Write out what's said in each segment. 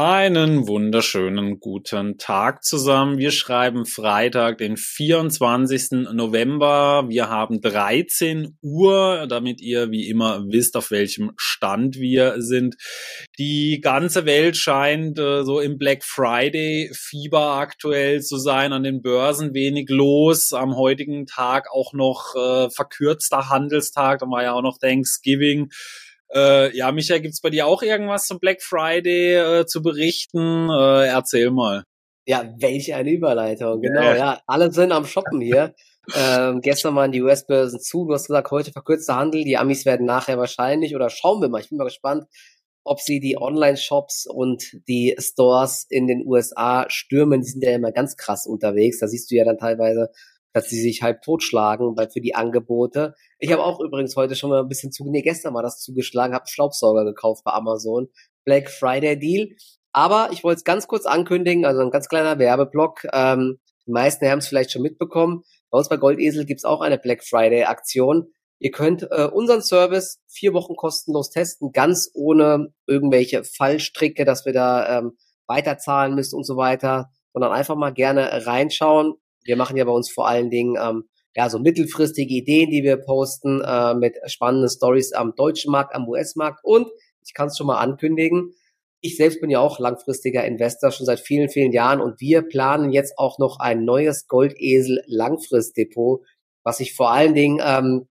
Einen wunderschönen guten Tag zusammen. Wir schreiben Freitag, den 24. November. Wir haben 13 Uhr, damit ihr wie immer wisst, auf welchem Stand wir sind. Die ganze Welt scheint äh, so im Black Friday Fieber aktuell zu sein. An den Börsen wenig los. Am heutigen Tag auch noch äh, verkürzter Handelstag. Da war ja auch noch Thanksgiving. Äh, ja, Michael, gibt's bei dir auch irgendwas zum Black Friday äh, zu berichten? Äh, erzähl mal. Ja, welche eine Überleitung. Genau, ja, ja alle sind am Shoppen hier. ähm, gestern waren die US-Börsen zu. Du hast gesagt, heute verkürzter Handel. Die Amis werden nachher wahrscheinlich, oder schauen wir mal, ich bin mal gespannt, ob sie die Online-Shops und die Stores in den USA stürmen. Die sind ja immer ganz krass unterwegs. Da siehst du ja dann teilweise dass sie sich halb totschlagen weil für die Angebote. Ich habe auch übrigens heute schon mal ein bisschen zu, nee, gestern war das zugeschlagen, habe Staubsauger gekauft bei Amazon. Black Friday Deal. Aber ich wollte es ganz kurz ankündigen, also ein ganz kleiner Werbeblock. Ähm, die meisten haben es vielleicht schon mitbekommen. Bei uns bei Goldesel gibt's auch eine Black Friday Aktion. Ihr könnt äh, unseren Service vier Wochen kostenlos testen, ganz ohne irgendwelche Fallstricke, dass wir da ähm, weiterzahlen müssen und so weiter, sondern einfach mal gerne reinschauen. Wir machen ja bei uns vor allen Dingen ähm, ja so mittelfristige Ideen, die wir posten äh, mit spannenden Stories am deutschen Markt, am US-Markt und ich kann es schon mal ankündigen. Ich selbst bin ja auch langfristiger Investor schon seit vielen, vielen Jahren und wir planen jetzt auch noch ein neues Goldesel Langfristdepot, was sich vor allen Dingen ähm,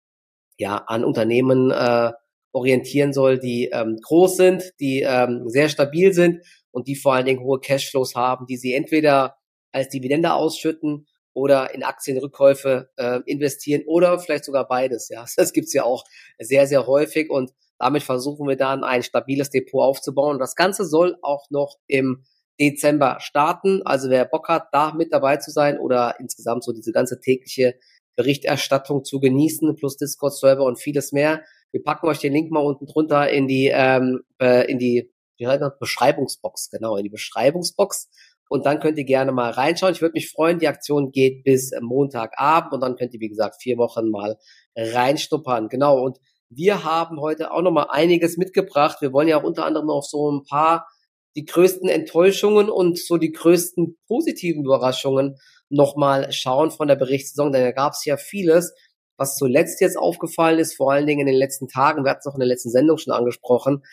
ja an Unternehmen äh, orientieren soll, die ähm, groß sind, die ähm, sehr stabil sind und die vor allen Dingen hohe Cashflows haben, die sie entweder als Dividende ausschütten oder in Aktienrückkäufe äh, investieren oder vielleicht sogar beides. Ja, das gibt's ja auch sehr, sehr häufig und damit versuchen wir dann ein stabiles Depot aufzubauen. Das Ganze soll auch noch im Dezember starten. Also wer Bock hat, da mit dabei zu sein oder insgesamt so diese ganze tägliche Berichterstattung zu genießen, plus Discord-Server und vieles mehr. Wir packen euch den Link mal unten drunter in die, ähm, äh, in die wie heißt das? Beschreibungsbox, genau, in die Beschreibungsbox. Und dann könnt ihr gerne mal reinschauen. Ich würde mich freuen. Die Aktion geht bis Montagabend und dann könnt ihr, wie gesagt, vier Wochen mal reinstuppern. Genau. Und wir haben heute auch noch mal einiges mitgebracht. Wir wollen ja auch unter anderem auf so ein paar die größten Enttäuschungen und so die größten positiven Überraschungen nochmal schauen von der Berichtssaison, denn da gab es ja vieles, was zuletzt jetzt aufgefallen ist, vor allen Dingen in den letzten Tagen. Wir hatten es auch in der letzten Sendung schon angesprochen.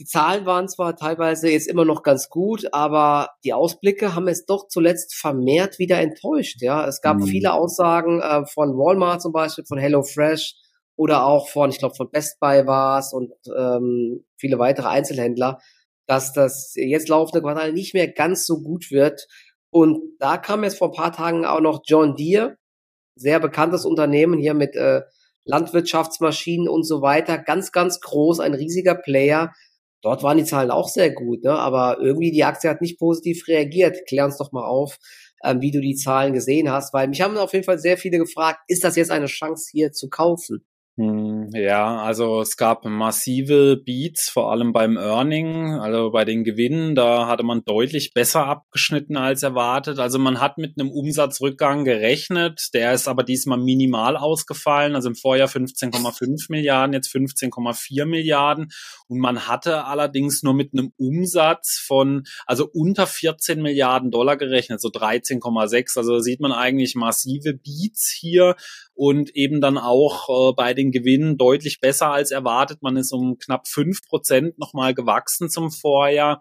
Die Zahlen waren zwar teilweise jetzt immer noch ganz gut, aber die Ausblicke haben es doch zuletzt vermehrt wieder enttäuscht. Ja, es gab mhm. viele Aussagen äh, von Walmart zum Beispiel, von HelloFresh oder auch von, ich glaube, von Best Buy war es und ähm, viele weitere Einzelhändler, dass das jetzt laufende Quartal nicht mehr ganz so gut wird. Und da kam jetzt vor ein paar Tagen auch noch John Deere, sehr bekanntes Unternehmen hier mit äh, Landwirtschaftsmaschinen und so weiter, ganz, ganz groß, ein riesiger Player Dort waren die Zahlen auch sehr gut, ne? aber irgendwie die Aktie hat nicht positiv reagiert. Klär uns doch mal auf, ähm, wie du die Zahlen gesehen hast, weil mich haben auf jeden Fall sehr viele gefragt, ist das jetzt eine Chance hier zu kaufen? Hm, ja, also es gab massive Beats, vor allem beim Earning, also bei den Gewinnen, da hatte man deutlich besser abgeschnitten als erwartet. Also man hat mit einem Umsatzrückgang gerechnet, der ist aber diesmal minimal ausgefallen, also im Vorjahr 15,5 Milliarden, jetzt 15,4 Milliarden. Und man hatte allerdings nur mit einem Umsatz von, also unter 14 Milliarden Dollar gerechnet, so 13,6, also da sieht man eigentlich massive Beats hier und eben dann auch äh, bei den Gewinnen deutlich besser als erwartet. Man ist um knapp fünf Prozent nochmal gewachsen zum Vorjahr.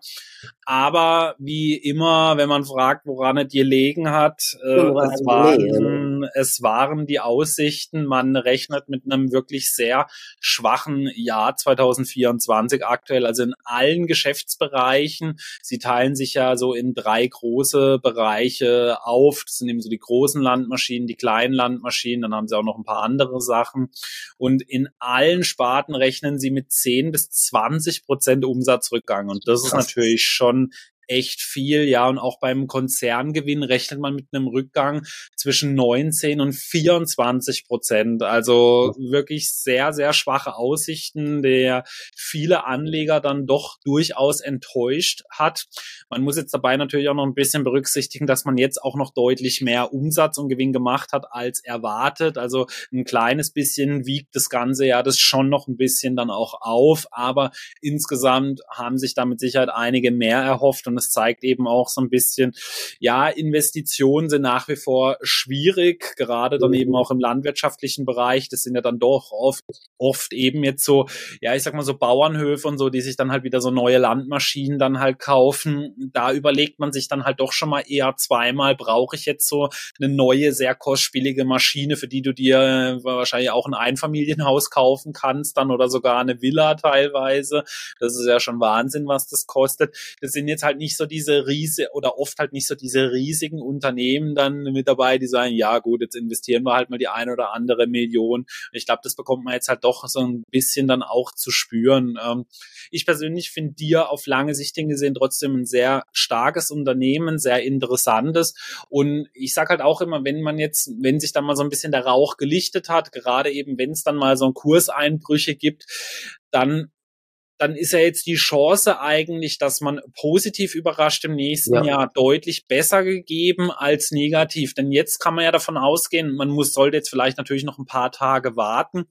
Aber wie immer, wenn man fragt, woran es gelegen hat, äh, es, waren, es waren die Aussichten. Man rechnet mit einem wirklich sehr schwachen Jahr 2024 aktuell, also in allen Geschäftsbereichen. Sie teilen sich ja so in drei große Bereiche auf. Das sind eben so die großen Landmaschinen, die kleinen Landmaschinen, dann haben sie auch noch ein paar andere Sachen. Und in allen Sparten rechnen sie mit 10 bis 20 Prozent Umsatzrückgang. Und das ist natürlich schon Um. Echt viel, ja, und auch beim Konzerngewinn rechnet man mit einem Rückgang zwischen 19 und 24 Prozent. Also wirklich sehr, sehr schwache Aussichten, der viele Anleger dann doch durchaus enttäuscht hat. Man muss jetzt dabei natürlich auch noch ein bisschen berücksichtigen, dass man jetzt auch noch deutlich mehr Umsatz und Gewinn gemacht hat als erwartet. Also ein kleines bisschen wiegt das Ganze ja das schon noch ein bisschen dann auch auf, aber insgesamt haben sich da mit Sicherheit einige mehr erhofft und es zeigt eben auch so ein bisschen, ja, Investitionen sind nach wie vor schwierig, gerade dann eben auch im landwirtschaftlichen Bereich. Das sind ja dann doch oft, oft eben jetzt so, ja, ich sag mal so Bauernhöfe und so, die sich dann halt wieder so neue Landmaschinen dann halt kaufen. Da überlegt man sich dann halt doch schon mal eher zweimal, brauche ich jetzt so eine neue, sehr kostspielige Maschine, für die du dir wahrscheinlich auch ein Einfamilienhaus kaufen kannst dann oder sogar eine Villa teilweise. Das ist ja schon Wahnsinn, was das kostet. Das sind jetzt halt nicht so diese riese oder oft halt nicht so diese riesigen Unternehmen dann mit dabei, die sagen, ja gut, jetzt investieren wir halt mal die eine oder andere Million. Ich glaube, das bekommt man jetzt halt doch so ein bisschen dann auch zu spüren. Ähm, ich persönlich finde dir auf lange Sicht gesehen trotzdem ein sehr starkes Unternehmen, sehr interessantes. Und ich sage halt auch immer, wenn man jetzt, wenn sich dann mal so ein bisschen der Rauch gelichtet hat, gerade eben wenn es dann mal so ein Kurseinbrüche gibt, dann dann ist ja jetzt die Chance eigentlich, dass man positiv überrascht im nächsten ja. Jahr deutlich besser gegeben als negativ. Denn jetzt kann man ja davon ausgehen, man muss, sollte jetzt vielleicht natürlich noch ein paar Tage warten,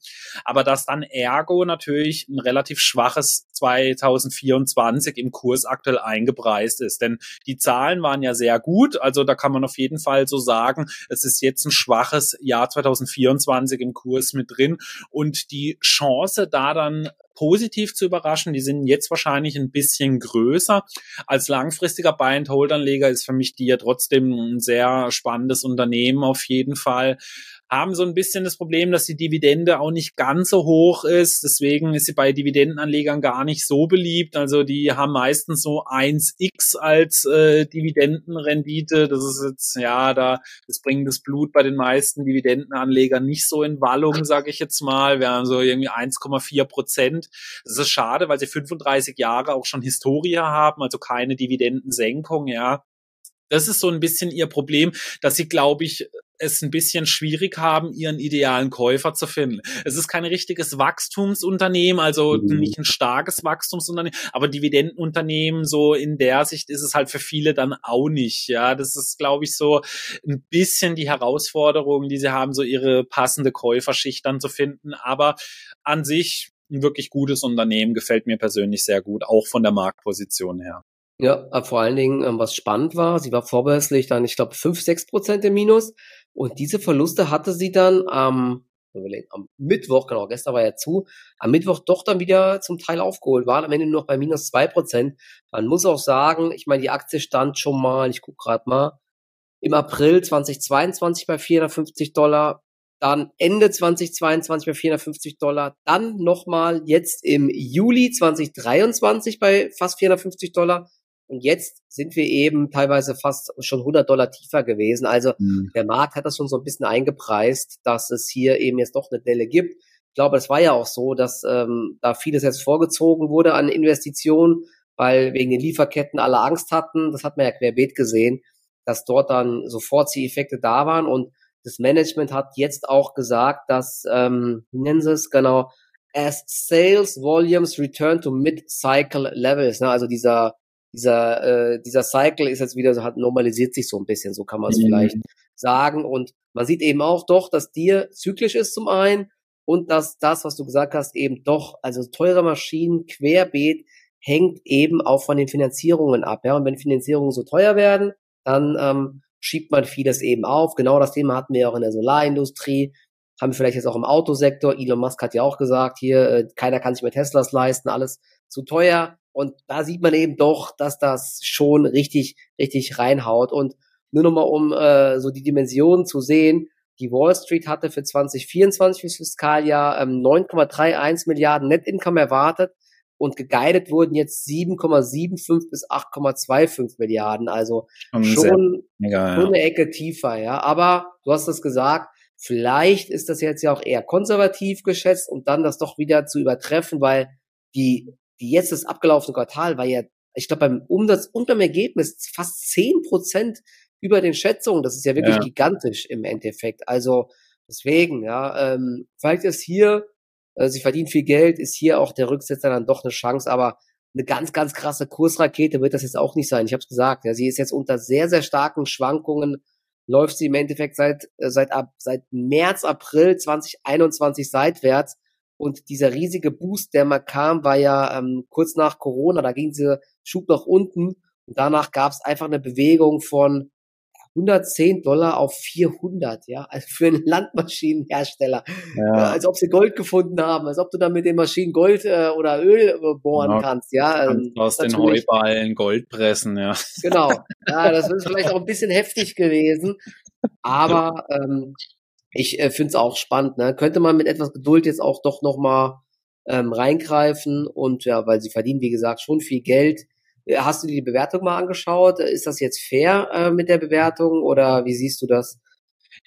aber dass dann ergo natürlich ein relativ schwaches 2024 im Kurs aktuell eingepreist ist. Denn die Zahlen waren ja sehr gut. Also da kann man auf jeden Fall so sagen, es ist jetzt ein schwaches Jahr 2024 im Kurs mit drin. Und die Chance, da dann positiv zu überraschen. Die sind jetzt wahrscheinlich ein bisschen größer. Als langfristiger Buy-and-Hold-Anleger ist für mich die ja trotzdem ein sehr spannendes Unternehmen auf jeden Fall haben so ein bisschen das Problem, dass die Dividende auch nicht ganz so hoch ist. Deswegen ist sie bei Dividendenanlegern gar nicht so beliebt. Also die haben meistens so 1x als äh, Dividendenrendite. Das ist jetzt, ja, da das bringt das Blut bei den meisten Dividendenanlegern nicht so in Wallung, sage ich jetzt mal. Wir haben so irgendwie 1,4 Prozent. Das ist schade, weil sie 35 Jahre auch schon Historie haben, also keine Dividendensenkung, ja das ist so ein bisschen ihr Problem, dass sie, glaube ich, es ein bisschen schwierig haben, ihren idealen Käufer zu finden. Es ist kein richtiges Wachstumsunternehmen, also mhm. nicht ein starkes Wachstumsunternehmen, aber Dividendenunternehmen, so in der Sicht ist es halt für viele dann auch nicht. Ja, das ist, glaube ich, so ein bisschen die Herausforderung, die sie haben, so ihre passende Käuferschicht dann zu finden. Aber an sich ein wirklich gutes Unternehmen, gefällt mir persönlich sehr gut, auch von der Marktposition her. Ja, vor allen Dingen, ähm, was spannend war, sie war vorbörslich dann, ich glaube, 5, 6 Prozent im Minus. Und diese Verluste hatte sie dann am, am Mittwoch, genau, gestern war ja zu, am Mittwoch doch dann wieder zum Teil aufgeholt, waren am Ende nur noch bei minus 2 Prozent. Man muss auch sagen, ich meine, die Aktie stand schon mal, ich gucke gerade mal, im April 2022 bei 450 Dollar, dann Ende 2022 bei 450 Dollar, dann nochmal jetzt im Juli 2023 bei fast 450 Dollar und jetzt sind wir eben teilweise fast schon 100 Dollar tiefer gewesen. Also mhm. der Markt hat das schon so ein bisschen eingepreist, dass es hier eben jetzt doch eine Delle gibt. Ich glaube, es war ja auch so, dass ähm, da vieles jetzt vorgezogen wurde an Investitionen, weil wegen den Lieferketten alle Angst hatten. Das hat man ja querbeet gesehen, dass dort dann sofort die Effekte da waren. Und das Management hat jetzt auch gesagt, dass, ähm, wie nennen sie es genau, as sales volumes return to mid-cycle levels, ne, also dieser dieser, äh, dieser Cycle ist jetzt wieder so, hat normalisiert sich so ein bisschen, so kann man es mhm. vielleicht sagen. Und man sieht eben auch doch, dass dir zyklisch ist zum einen und dass das, was du gesagt hast, eben doch, also teure Maschinen, querbeet, hängt eben auch von den Finanzierungen ab. Ja? Und wenn Finanzierungen so teuer werden, dann ähm, schiebt man vieles eben auf. Genau das Thema hatten wir auch in der Solarindustrie, haben wir vielleicht jetzt auch im Autosektor. Elon Musk hat ja auch gesagt, hier, äh, keiner kann sich mehr Teslas leisten, alles zu teuer. Und da sieht man eben doch, dass das schon richtig, richtig reinhaut. Und nur nochmal, um äh, so die Dimensionen zu sehen, die Wall Street hatte für 2024 fürs Fiskaljahr ähm, 9,31 Milliarden Net Income erwartet und geguidet wurden jetzt 7,75 bis 8,25 Milliarden. Also schon, schon, mega, schon eine Ecke tiefer, ja. Aber du hast es gesagt, vielleicht ist das jetzt ja auch eher konservativ geschätzt, um dann das doch wieder zu übertreffen, weil die jetzt das abgelaufene Quartal war ja ich glaube beim Umsatz und beim Ergebnis fast zehn Prozent über den Schätzungen. Das ist ja wirklich ja. gigantisch im Endeffekt. Also deswegen, ja, ähm, vielleicht ist hier, äh, sie verdienen viel Geld, ist hier auch der Rücksetzer dann doch eine Chance, aber eine ganz, ganz krasse Kursrakete wird das jetzt auch nicht sein. Ich habe es gesagt, ja, sie ist jetzt unter sehr, sehr starken Schwankungen läuft sie im Endeffekt seit äh, seit ab seit März April 2021 seitwärts und dieser riesige Boost, der mal kam, war ja ähm, kurz nach Corona, da ging sie Schub nach unten. Und danach gab es einfach eine Bewegung von 110 Dollar auf 400, ja, also für einen Landmaschinenhersteller, ja. äh, als ob sie Gold gefunden haben, als ob du dann mit den Maschinen Gold äh, oder Öl äh, bohren ja, kannst, ja. Ähm, aus den Heuballen Gold pressen, ja. Genau, ja, das ist vielleicht auch ein bisschen heftig gewesen, aber ähm, ich äh, finde es auch spannend, ne? Könnte man mit etwas Geduld jetzt auch doch nochmal ähm, reingreifen und ja, weil sie verdienen, wie gesagt, schon viel Geld äh, hast du dir die Bewertung mal angeschaut? Ist das jetzt fair äh, mit der Bewertung oder wie siehst du das?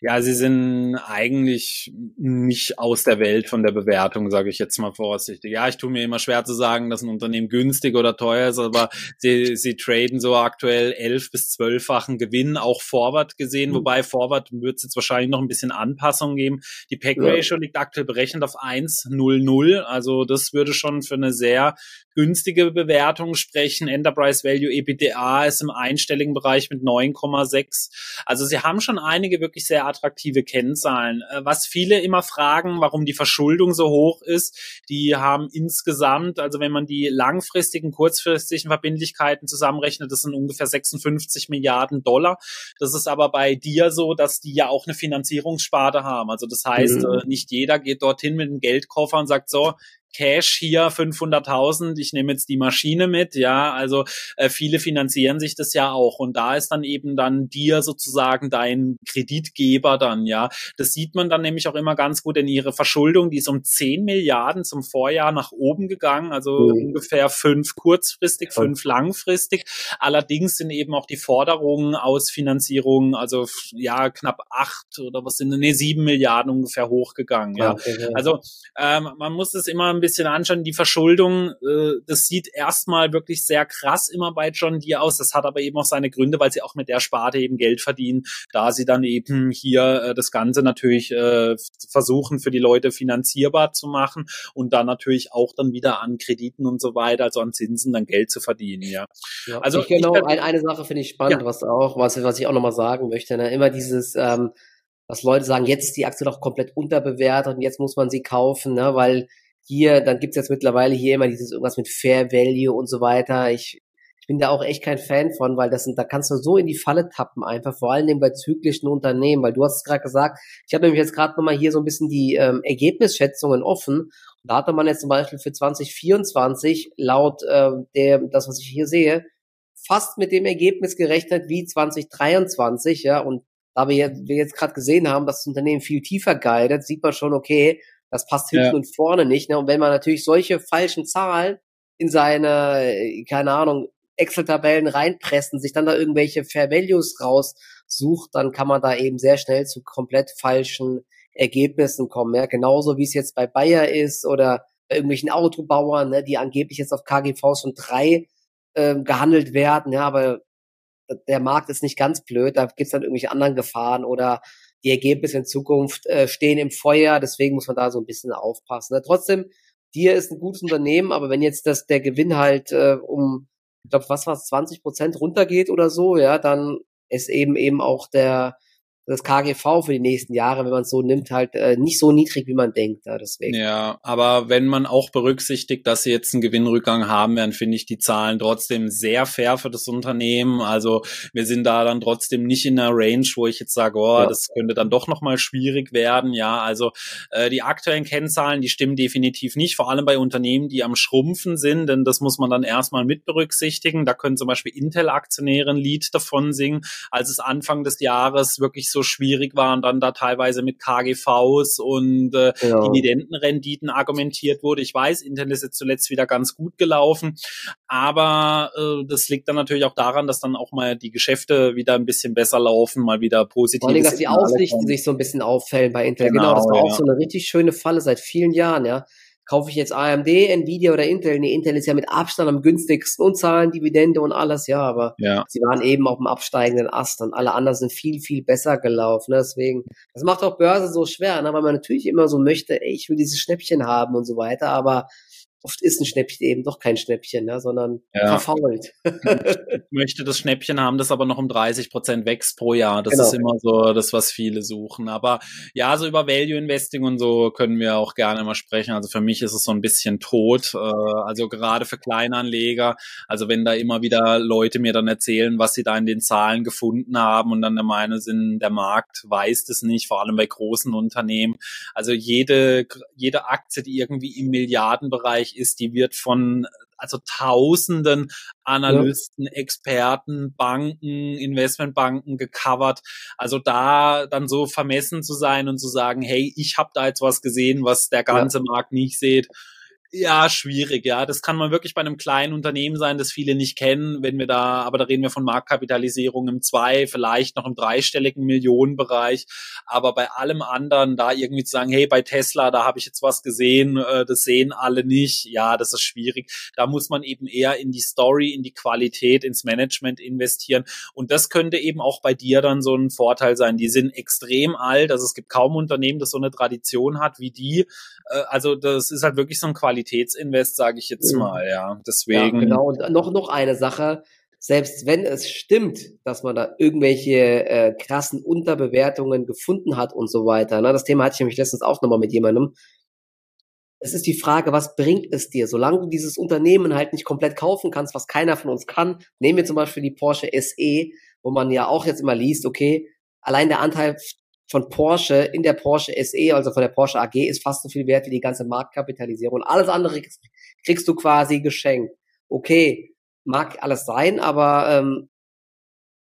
Ja, sie sind eigentlich nicht aus der Welt von der Bewertung, sage ich jetzt mal vorsichtig. Ja, ich tue mir immer schwer zu sagen, dass ein Unternehmen günstig oder teuer ist, aber sie, sie traden so aktuell elf bis zwölffachen Gewinn, auch Forward gesehen, mhm. wobei Forward wird es jetzt wahrscheinlich noch ein bisschen Anpassung geben. Die Pack Ratio ja. liegt aktuell berechnet auf 1,00, also das würde schon für eine sehr günstige Bewertung sprechen. Enterprise Value EBITDA ist im einstelligen Bereich mit 9,6. Also sie haben schon einige wirklich sehr attraktive Kennzahlen. Äh, was viele immer fragen, warum die Verschuldung so hoch ist, die haben insgesamt, also wenn man die langfristigen, kurzfristigen Verbindlichkeiten zusammenrechnet, das sind ungefähr 56 Milliarden Dollar. Das ist aber bei dir so, dass die ja auch eine Finanzierungssparte haben. Also das heißt, mhm. Äh, nicht jeder geht dorthin mit einem Geldkoffer und sagt so, Cash hier 500.000, ich nehme jetzt die Maschine mit, ja, also äh, viele finanzieren sich das ja auch und da ist dann eben dann dir sozusagen dein Kreditgeber dann, ja. Das sieht man dann nämlich auch immer ganz gut in ihre Verschuldung, die ist um 10 Milliarden zum Vorjahr nach oben gegangen, also mhm. ungefähr fünf kurzfristig, fünf langfristig. Allerdings sind eben auch die Forderungen aus Finanzierung, also ja, knapp acht oder was sind, nee, sieben Milliarden ungefähr hochgegangen, ja. Okay, ja. Also ähm, man muss es immer ein bisschen anschauen, die Verschuldung, äh, das sieht erstmal wirklich sehr krass immer bei John Deere aus. Das hat aber eben auch seine Gründe, weil sie auch mit der Sparte eben Geld verdienen, da sie dann eben hier äh, das Ganze natürlich äh, versuchen für die Leute finanzierbar zu machen und dann natürlich auch dann wieder an Krediten und so weiter, also an Zinsen dann Geld zu verdienen, ja. ja also ich, genau, ich, eine, eine Sache finde ich spannend, ja. was auch, was, was ich auch nochmal sagen möchte, ne? immer dieses, ähm, dass Leute sagen, jetzt ist die Aktie doch komplett unterbewertet und jetzt muss man sie kaufen, ne, weil hier, dann gibt's jetzt mittlerweile hier immer dieses irgendwas mit Fair Value und so weiter. Ich, ich bin da auch echt kein Fan von, weil das sind, da kannst du so in die Falle tappen einfach, vor allem bei zyklischen Unternehmen, weil du hast es gerade gesagt, ich habe nämlich jetzt gerade nochmal hier so ein bisschen die ähm, Ergebnisschätzungen offen. Und da hatte man jetzt zum Beispiel für 2024 laut äh, der, das, was ich hier sehe, fast mit dem Ergebnis gerechnet wie 2023, ja, und da wir, wir jetzt gerade gesehen haben, dass das Unternehmen viel tiefer guidet, sieht man schon, okay, das passt hinten ja. und vorne nicht. Ne? Und wenn man natürlich solche falschen Zahlen in seine, keine Ahnung, Excel-Tabellen reinpressen, sich dann da irgendwelche Fair Values raussucht, dann kann man da eben sehr schnell zu komplett falschen Ergebnissen kommen. Ja? Genauso wie es jetzt bei Bayer ist oder bei irgendwelchen Autobauern, ne, die angeblich jetzt auf KGVs von drei ähm, gehandelt werden, ja, aber der Markt ist nicht ganz blöd, da gibt's dann irgendwelche anderen Gefahren oder die Ergebnisse in Zukunft äh, stehen im Feuer, deswegen muss man da so ein bisschen aufpassen. Ne? Trotzdem, Dir ist ein gutes Unternehmen, aber wenn jetzt das der Gewinn halt äh, um, ich glaube, was war 20 Prozent runtergeht oder so, ja, dann ist eben eben auch der das KGV für die nächsten Jahre, wenn man es so nimmt, halt äh, nicht so niedrig, wie man denkt. Ja, deswegen. ja, aber wenn man auch berücksichtigt, dass sie jetzt einen Gewinnrückgang haben werden, finde ich die Zahlen trotzdem sehr fair für das Unternehmen. Also wir sind da dann trotzdem nicht in einer Range, wo ich jetzt sage, oh, ja. das könnte dann doch nochmal schwierig werden. Ja, also äh, die aktuellen Kennzahlen, die stimmen definitiv nicht, vor allem bei Unternehmen, die am Schrumpfen sind, denn das muss man dann erstmal mit berücksichtigen. Da können zum Beispiel Intel-Aktionäre ein Lied davon singen, als es Anfang des Jahres wirklich so schwierig war und dann da teilweise mit KGVs und äh, ja. Dividendenrenditen argumentiert wurde. Ich weiß, Intel ist jetzt zuletzt wieder ganz gut gelaufen, aber äh, das liegt dann natürlich auch daran, dass dann auch mal die Geschäfte wieder ein bisschen besser laufen, mal wieder positiv. Vor allem, dass die Aussichten sich so ein bisschen auffällen bei Intel. Genau, genau das war ja. auch so eine richtig schöne Falle seit vielen Jahren, ja kaufe ich jetzt AMD, Nvidia oder Intel? Nee, Intel ist ja mit Abstand am günstigsten und zahlen Dividende und alles, ja, aber ja. sie waren eben auf dem absteigenden Ast und alle anderen sind viel, viel besser gelaufen. Ne? Deswegen, das macht auch Börse so schwer, ne? weil man natürlich immer so möchte, ey, ich will dieses Schnäppchen haben und so weiter, aber oft ist ein Schnäppchen eben doch kein Schnäppchen, ne, sondern ja. verfault. ich möchte das Schnäppchen haben, das aber noch um 30 Prozent wächst pro Jahr. Das genau. ist immer so das, was viele suchen. Aber ja, so über Value Investing und so können wir auch gerne mal sprechen. Also für mich ist es so ein bisschen tot. Äh, also gerade für Kleinanleger. Also wenn da immer wieder Leute mir dann erzählen, was sie da in den Zahlen gefunden haben und dann der Meinung sind, der Markt weiß das nicht, vor allem bei großen Unternehmen. Also jede, jede Aktie, die irgendwie im Milliardenbereich ist, die wird von also tausenden Analysten, ja. Experten, Banken, Investmentbanken gecovert. Also da dann so vermessen zu sein und zu sagen, hey, ich habe da jetzt was gesehen, was der ganze ja. Markt nicht sieht ja, schwierig, ja. Das kann man wirklich bei einem kleinen Unternehmen sein, das viele nicht kennen, wenn wir da, aber da reden wir von Marktkapitalisierung im zwei, vielleicht noch im dreistelligen Millionenbereich. Aber bei allem anderen, da irgendwie zu sagen, hey, bei Tesla, da habe ich jetzt was gesehen, äh, das sehen alle nicht, ja, das ist schwierig. Da muss man eben eher in die Story, in die Qualität, ins Management investieren. Und das könnte eben auch bei dir dann so ein Vorteil sein. Die sind extrem alt, also es gibt kaum Unternehmen, das so eine Tradition hat wie die. Äh, also das ist halt wirklich so ein Qualität Qualitätsinvest, sage ich jetzt mal, ja. Deswegen. Ja, genau. Und noch, noch eine Sache. Selbst wenn es stimmt, dass man da irgendwelche äh, krassen Unterbewertungen gefunden hat und so weiter, ne, das Thema hatte ich nämlich letztens auch nochmal mit jemandem. Es ist die Frage, was bringt es dir? Solange du dieses Unternehmen halt nicht komplett kaufen kannst, was keiner von uns kann, nehmen wir zum Beispiel die Porsche SE, wo man ja auch jetzt immer liest, okay, allein der Anteil von Porsche in der Porsche SE, also von der Porsche AG, ist fast so viel wert wie die ganze Marktkapitalisierung. Alles andere kriegst, kriegst du quasi geschenkt. Okay, mag alles sein, aber ähm,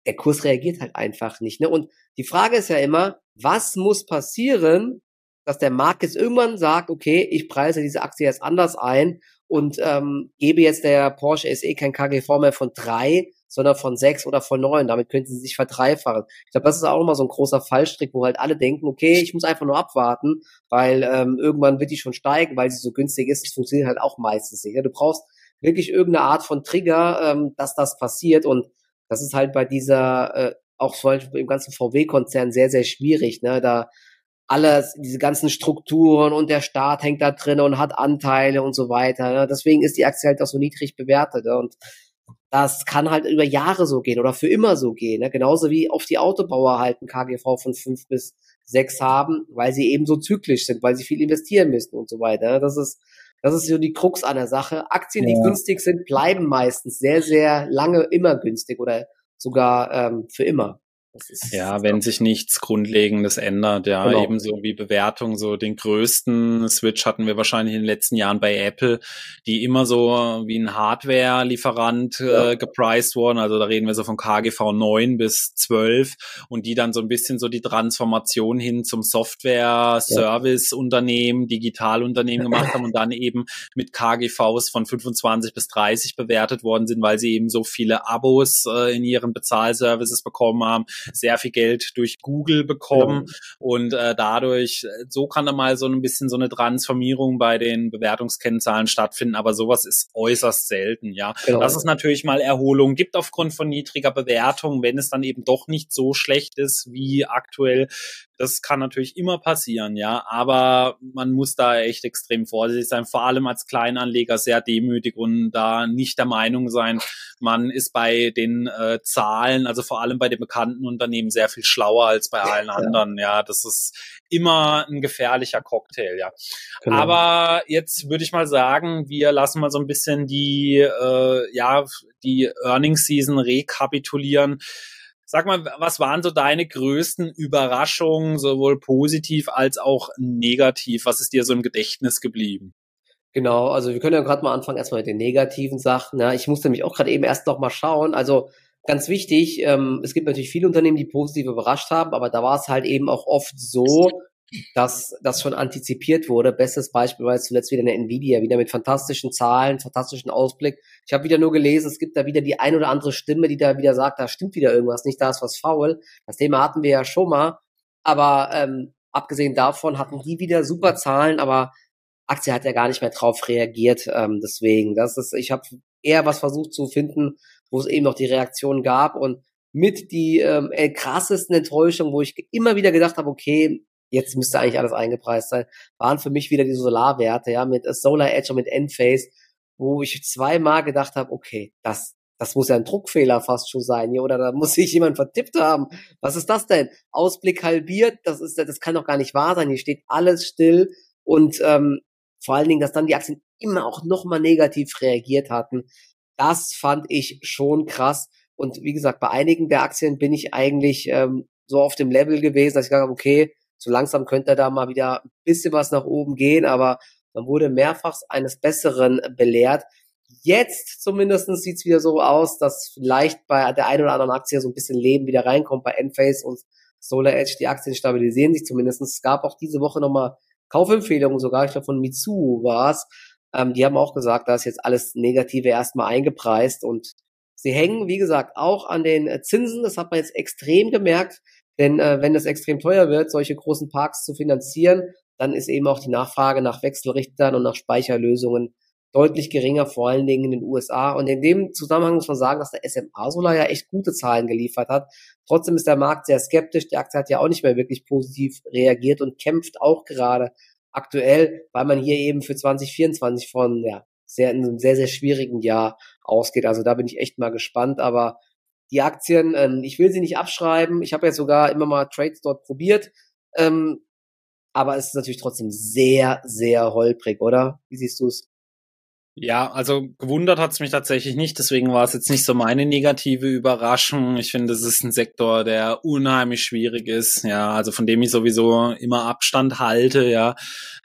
der Kurs reagiert halt einfach nicht. Ne? Und die Frage ist ja immer, was muss passieren, dass der Markt jetzt irgendwann sagt, okay, ich preise diese Aktie jetzt anders ein und ähm, gebe jetzt der Porsche SE kein KGV mehr von drei, sondern von sechs oder von neun. Damit könnten sie sich verdreifachen. Ich glaube, das ist auch immer so ein großer Fallstrick, wo halt alle denken, okay, ich muss einfach nur abwarten, weil ähm, irgendwann wird die schon steigen, weil sie so günstig ist. Das funktioniert halt auch meistens nicht. Ja, du brauchst wirklich irgendeine Art von Trigger, ähm, dass das passiert. Und das ist halt bei dieser, äh, auch zum Beispiel im ganzen VW-Konzern sehr, sehr schwierig. Ne? Da alles, diese ganzen Strukturen und der Staat hängt da drin und hat Anteile und so weiter. Ne? Deswegen ist die Aktie halt auch so niedrig bewertet. Ne? Und das kann halt über Jahre so gehen oder für immer so gehen. Ne? Genauso wie auf die Autobauer halt ein KGV von fünf bis sechs haben, weil sie eben so zyklisch sind, weil sie viel investieren müssen und so weiter. Ne? Das ist, das ist so die Krux an der Sache. Aktien, die ja. günstig sind, bleiben meistens sehr, sehr lange immer günstig oder sogar ähm, für immer ja, wenn sich nichts Grundlegendes ändert, ja, genau. ebenso wie Bewertung, so den größten Switch hatten wir wahrscheinlich in den letzten Jahren bei Apple, die immer so wie ein Hardware-Lieferant ja. äh, gepriced wurden, also da reden wir so von KGV 9 bis 12 und die dann so ein bisschen so die Transformation hin zum Software-Service-Unternehmen, Digitalunternehmen gemacht haben und dann eben mit KGVs von 25 bis 30 bewertet worden sind, weil sie eben so viele Abos äh, in ihren Bezahlservices bekommen haben sehr viel Geld durch Google bekommen ja. und äh, dadurch, so kann da mal so ein bisschen so eine Transformierung bei den Bewertungskennzahlen stattfinden, aber sowas ist äußerst selten, ja. Genau. Dass es natürlich mal Erholung gibt aufgrund von niedriger Bewertung, wenn es dann eben doch nicht so schlecht ist wie aktuell, das kann natürlich immer passieren, ja, aber man muss da echt extrem vorsichtig sein, vor allem als Kleinanleger sehr demütig und da nicht der Meinung sein, man ist bei den äh, Zahlen, also vor allem bei den bekannten Unternehmen sehr viel schlauer als bei allen ja. anderen, ja, das ist immer ein gefährlicher Cocktail, ja. Genau. Aber jetzt würde ich mal sagen, wir lassen mal so ein bisschen die, äh, ja, die Earnings Season rekapitulieren. Sag mal, was waren so deine größten Überraschungen, sowohl positiv als auch negativ? Was ist dir so im Gedächtnis geblieben? Genau, also wir können ja gerade mal anfangen erstmal mit den negativen Sachen. Ja, ich musste mich auch gerade eben erst noch mal schauen. Also ganz wichtig, ähm, es gibt natürlich viele Unternehmen, die positiv überrascht haben, aber da war es halt eben auch oft so, dass das schon antizipiert wurde. Bestes Beispiel war jetzt zuletzt wieder eine Nvidia, wieder mit fantastischen Zahlen, fantastischen Ausblick. Ich habe wieder nur gelesen, es gibt da wieder die ein oder andere Stimme, die da wieder sagt, da stimmt wieder irgendwas nicht, da ist was faul. Das Thema hatten wir ja schon mal, aber ähm, abgesehen davon hatten die wieder super Zahlen, aber Aktie hat ja gar nicht mehr drauf reagiert. Ähm, deswegen, das ist, ich habe eher was versucht zu finden, wo es eben noch die Reaktion gab und mit die ähm, äh, krassesten Enttäuschungen, wo ich immer wieder gedacht habe, okay, jetzt müsste eigentlich alles eingepreist sein, waren für mich wieder die Solarwerte, ja, mit Solar Edge und mit Enphase, wo ich zweimal gedacht habe, okay, das, das muss ja ein Druckfehler fast schon sein oder da muss sich jemand vertippt haben. Was ist das denn? Ausblick halbiert, das ist, das kann doch gar nicht wahr sein. Hier steht alles still und ähm, vor allen Dingen, dass dann die Aktien immer auch nochmal negativ reagiert hatten. Das fand ich schon krass. Und wie gesagt, bei einigen der Aktien bin ich eigentlich ähm, so auf dem Level gewesen, dass ich gesagt habe, okay, so langsam könnte da mal wieder ein bisschen was nach oben gehen, aber man wurde mehrfach eines Besseren belehrt. Jetzt zumindest sieht es wieder so aus, dass vielleicht bei der einen oder anderen Aktie so ein bisschen Leben wieder reinkommt. Bei Enphase und Solar Edge, die Aktien stabilisieren sich zumindest. Es gab auch diese Woche nochmal Kaufempfehlungen sogar, ich glaube von Mitsuo war es. Ähm, die haben auch gesagt, da ist jetzt alles Negative erstmal eingepreist und sie hängen, wie gesagt, auch an den Zinsen. Das hat man jetzt extrem gemerkt. Denn äh, wenn es extrem teuer wird, solche großen Parks zu finanzieren, dann ist eben auch die Nachfrage nach Wechselrichtern und nach Speicherlösungen deutlich geringer, vor allen Dingen in den USA. Und in dem Zusammenhang muss man sagen, dass der SMA Solar ja echt gute Zahlen geliefert hat. Trotzdem ist der Markt sehr skeptisch. Die Aktie hat ja auch nicht mehr wirklich positiv reagiert und kämpft auch gerade aktuell, weil man hier eben für 2024 von ja, sehr, einem sehr, sehr schwierigen Jahr ausgeht. Also da bin ich echt mal gespannt. Aber die Aktien, ähm, ich will sie nicht abschreiben. Ich habe ja sogar immer mal Trades dort probiert. Ähm, aber es ist natürlich trotzdem sehr, sehr holprig, oder? Wie siehst du es? Ja, also gewundert hat's mich tatsächlich nicht, deswegen war es jetzt nicht so meine negative Überraschung. Ich finde, es ist ein Sektor, der unheimlich schwierig ist, ja, also von dem ich sowieso immer Abstand halte, ja.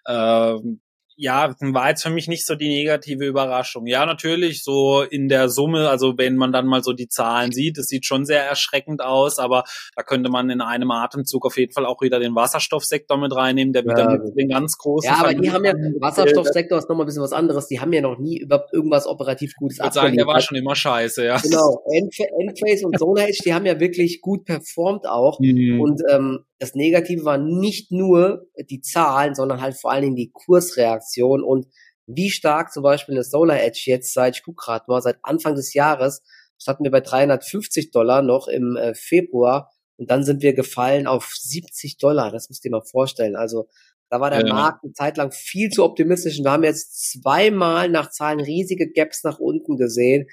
Ähm, ja, war jetzt für mich nicht so die negative Überraschung. Ja, natürlich, so in der Summe, also wenn man dann mal so die Zahlen sieht, es sieht schon sehr erschreckend aus, aber da könnte man in einem Atemzug auf jeden Fall auch wieder den Wasserstoffsektor mit reinnehmen, der wieder ja, mit den ganz großen. Ja, aber die haben ja, Wasserstoffsektor ist nochmal ein bisschen was anderes. Die haben ja noch nie über irgendwas operativ Gutes Ich würde sagen, der war schon immer scheiße, ja. Genau. Endphase und Zonage, die haben ja wirklich gut performt auch. Mhm. Und ähm, das Negative war nicht nur die Zahlen, sondern halt vor allen Dingen die Kursreaktion und wie stark zum Beispiel eine Solar Edge jetzt seit, ich guck grad mal, seit Anfang des Jahres standen wir bei 350 Dollar noch im äh, Februar und dann sind wir gefallen auf 70 Dollar. Das musst du dir mal vorstellen. Also da war der ja. Markt eine Zeit lang viel zu optimistisch. Und wir haben jetzt zweimal nach Zahlen riesige Gaps nach unten gesehen.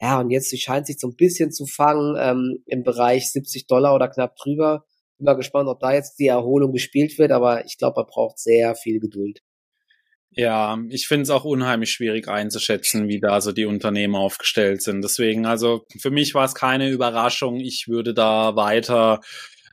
Ja, und jetzt scheint sich so ein bisschen zu fangen ähm, im Bereich 70 Dollar oder knapp drüber. Bin mal gespannt, ob da jetzt die Erholung gespielt wird, aber ich glaube, man braucht sehr viel Geduld. Ja, ich finde es auch unheimlich schwierig einzuschätzen, wie da so die Unternehmen aufgestellt sind. Deswegen, also für mich war es keine Überraschung. Ich würde da weiter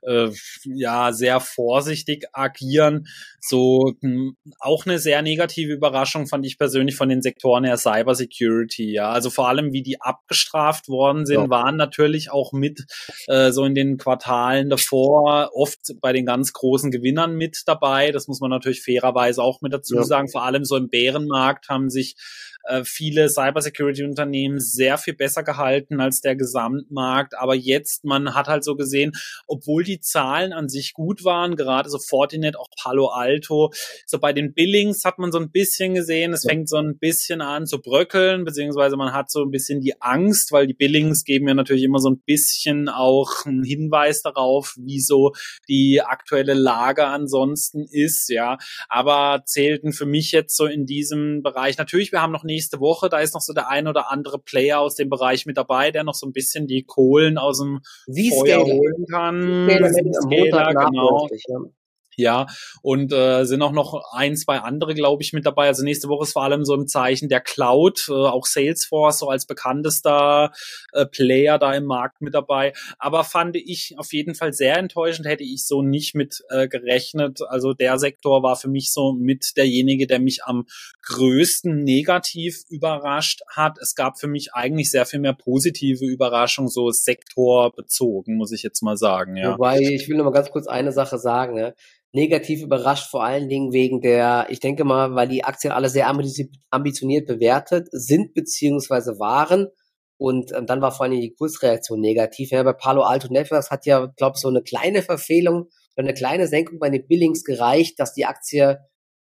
äh, ja sehr vorsichtig agieren. So mh, hm, auch eine sehr negative Überraschung fand ich persönlich von den Sektoren her Cybersecurity. Ja, also vor allem wie die abgestraft worden sind, ja. waren natürlich auch mit äh, so in den Quartalen davor oft bei den ganz großen Gewinnern mit dabei. Das muss man natürlich fairerweise auch mit dazu ja. sagen. Vor allem so im Bärenmarkt haben sich äh, viele Cybersecurity-Unternehmen sehr viel besser gehalten als der Gesamtmarkt. Aber jetzt, man hat halt so gesehen, obwohl die Zahlen an sich gut waren, gerade so Fortinet, auch Palo Alto, so bei den Billings hat man so ein bisschen gesehen, es fängt so ein bisschen an zu bröckeln, beziehungsweise man hat so ein bisschen die Angst, weil die Billings geben ja natürlich immer so ein bisschen auch einen Hinweis darauf, wie so die aktuelle Lage ansonsten ist, ja. Aber zählten für mich jetzt so in diesem Bereich. Natürlich, wir haben noch nächste Woche. Da ist noch so der ein oder andere Player aus dem Bereich mit dabei, der noch so ein bisschen die Kohlen aus dem Feuer holen kann. Scaler, genau. Ja. Ja, und äh, sind auch noch ein, zwei andere, glaube ich, mit dabei. Also nächste Woche ist vor allem so im Zeichen der Cloud, äh, auch Salesforce so als bekanntester äh, Player da im Markt mit dabei. Aber fand ich auf jeden Fall sehr enttäuschend, hätte ich so nicht mit äh, gerechnet. Also der Sektor war für mich so mit derjenige, der mich am größten negativ überrascht hat. Es gab für mich eigentlich sehr viel mehr positive Überraschungen, so sektorbezogen, muss ich jetzt mal sagen. Ja. Wobei, ich will noch mal ganz kurz eine Sache sagen. Ne? Negativ überrascht, vor allen Dingen wegen der, ich denke mal, weil die Aktien alle sehr ambitioniert bewertet sind beziehungsweise waren. Und ähm, dann war vor allem die Kursreaktion negativ. Ja, bei Palo Alto Networks hat ja, glaube ich, so eine kleine Verfehlung oder eine kleine Senkung bei den Billings gereicht, dass die Aktie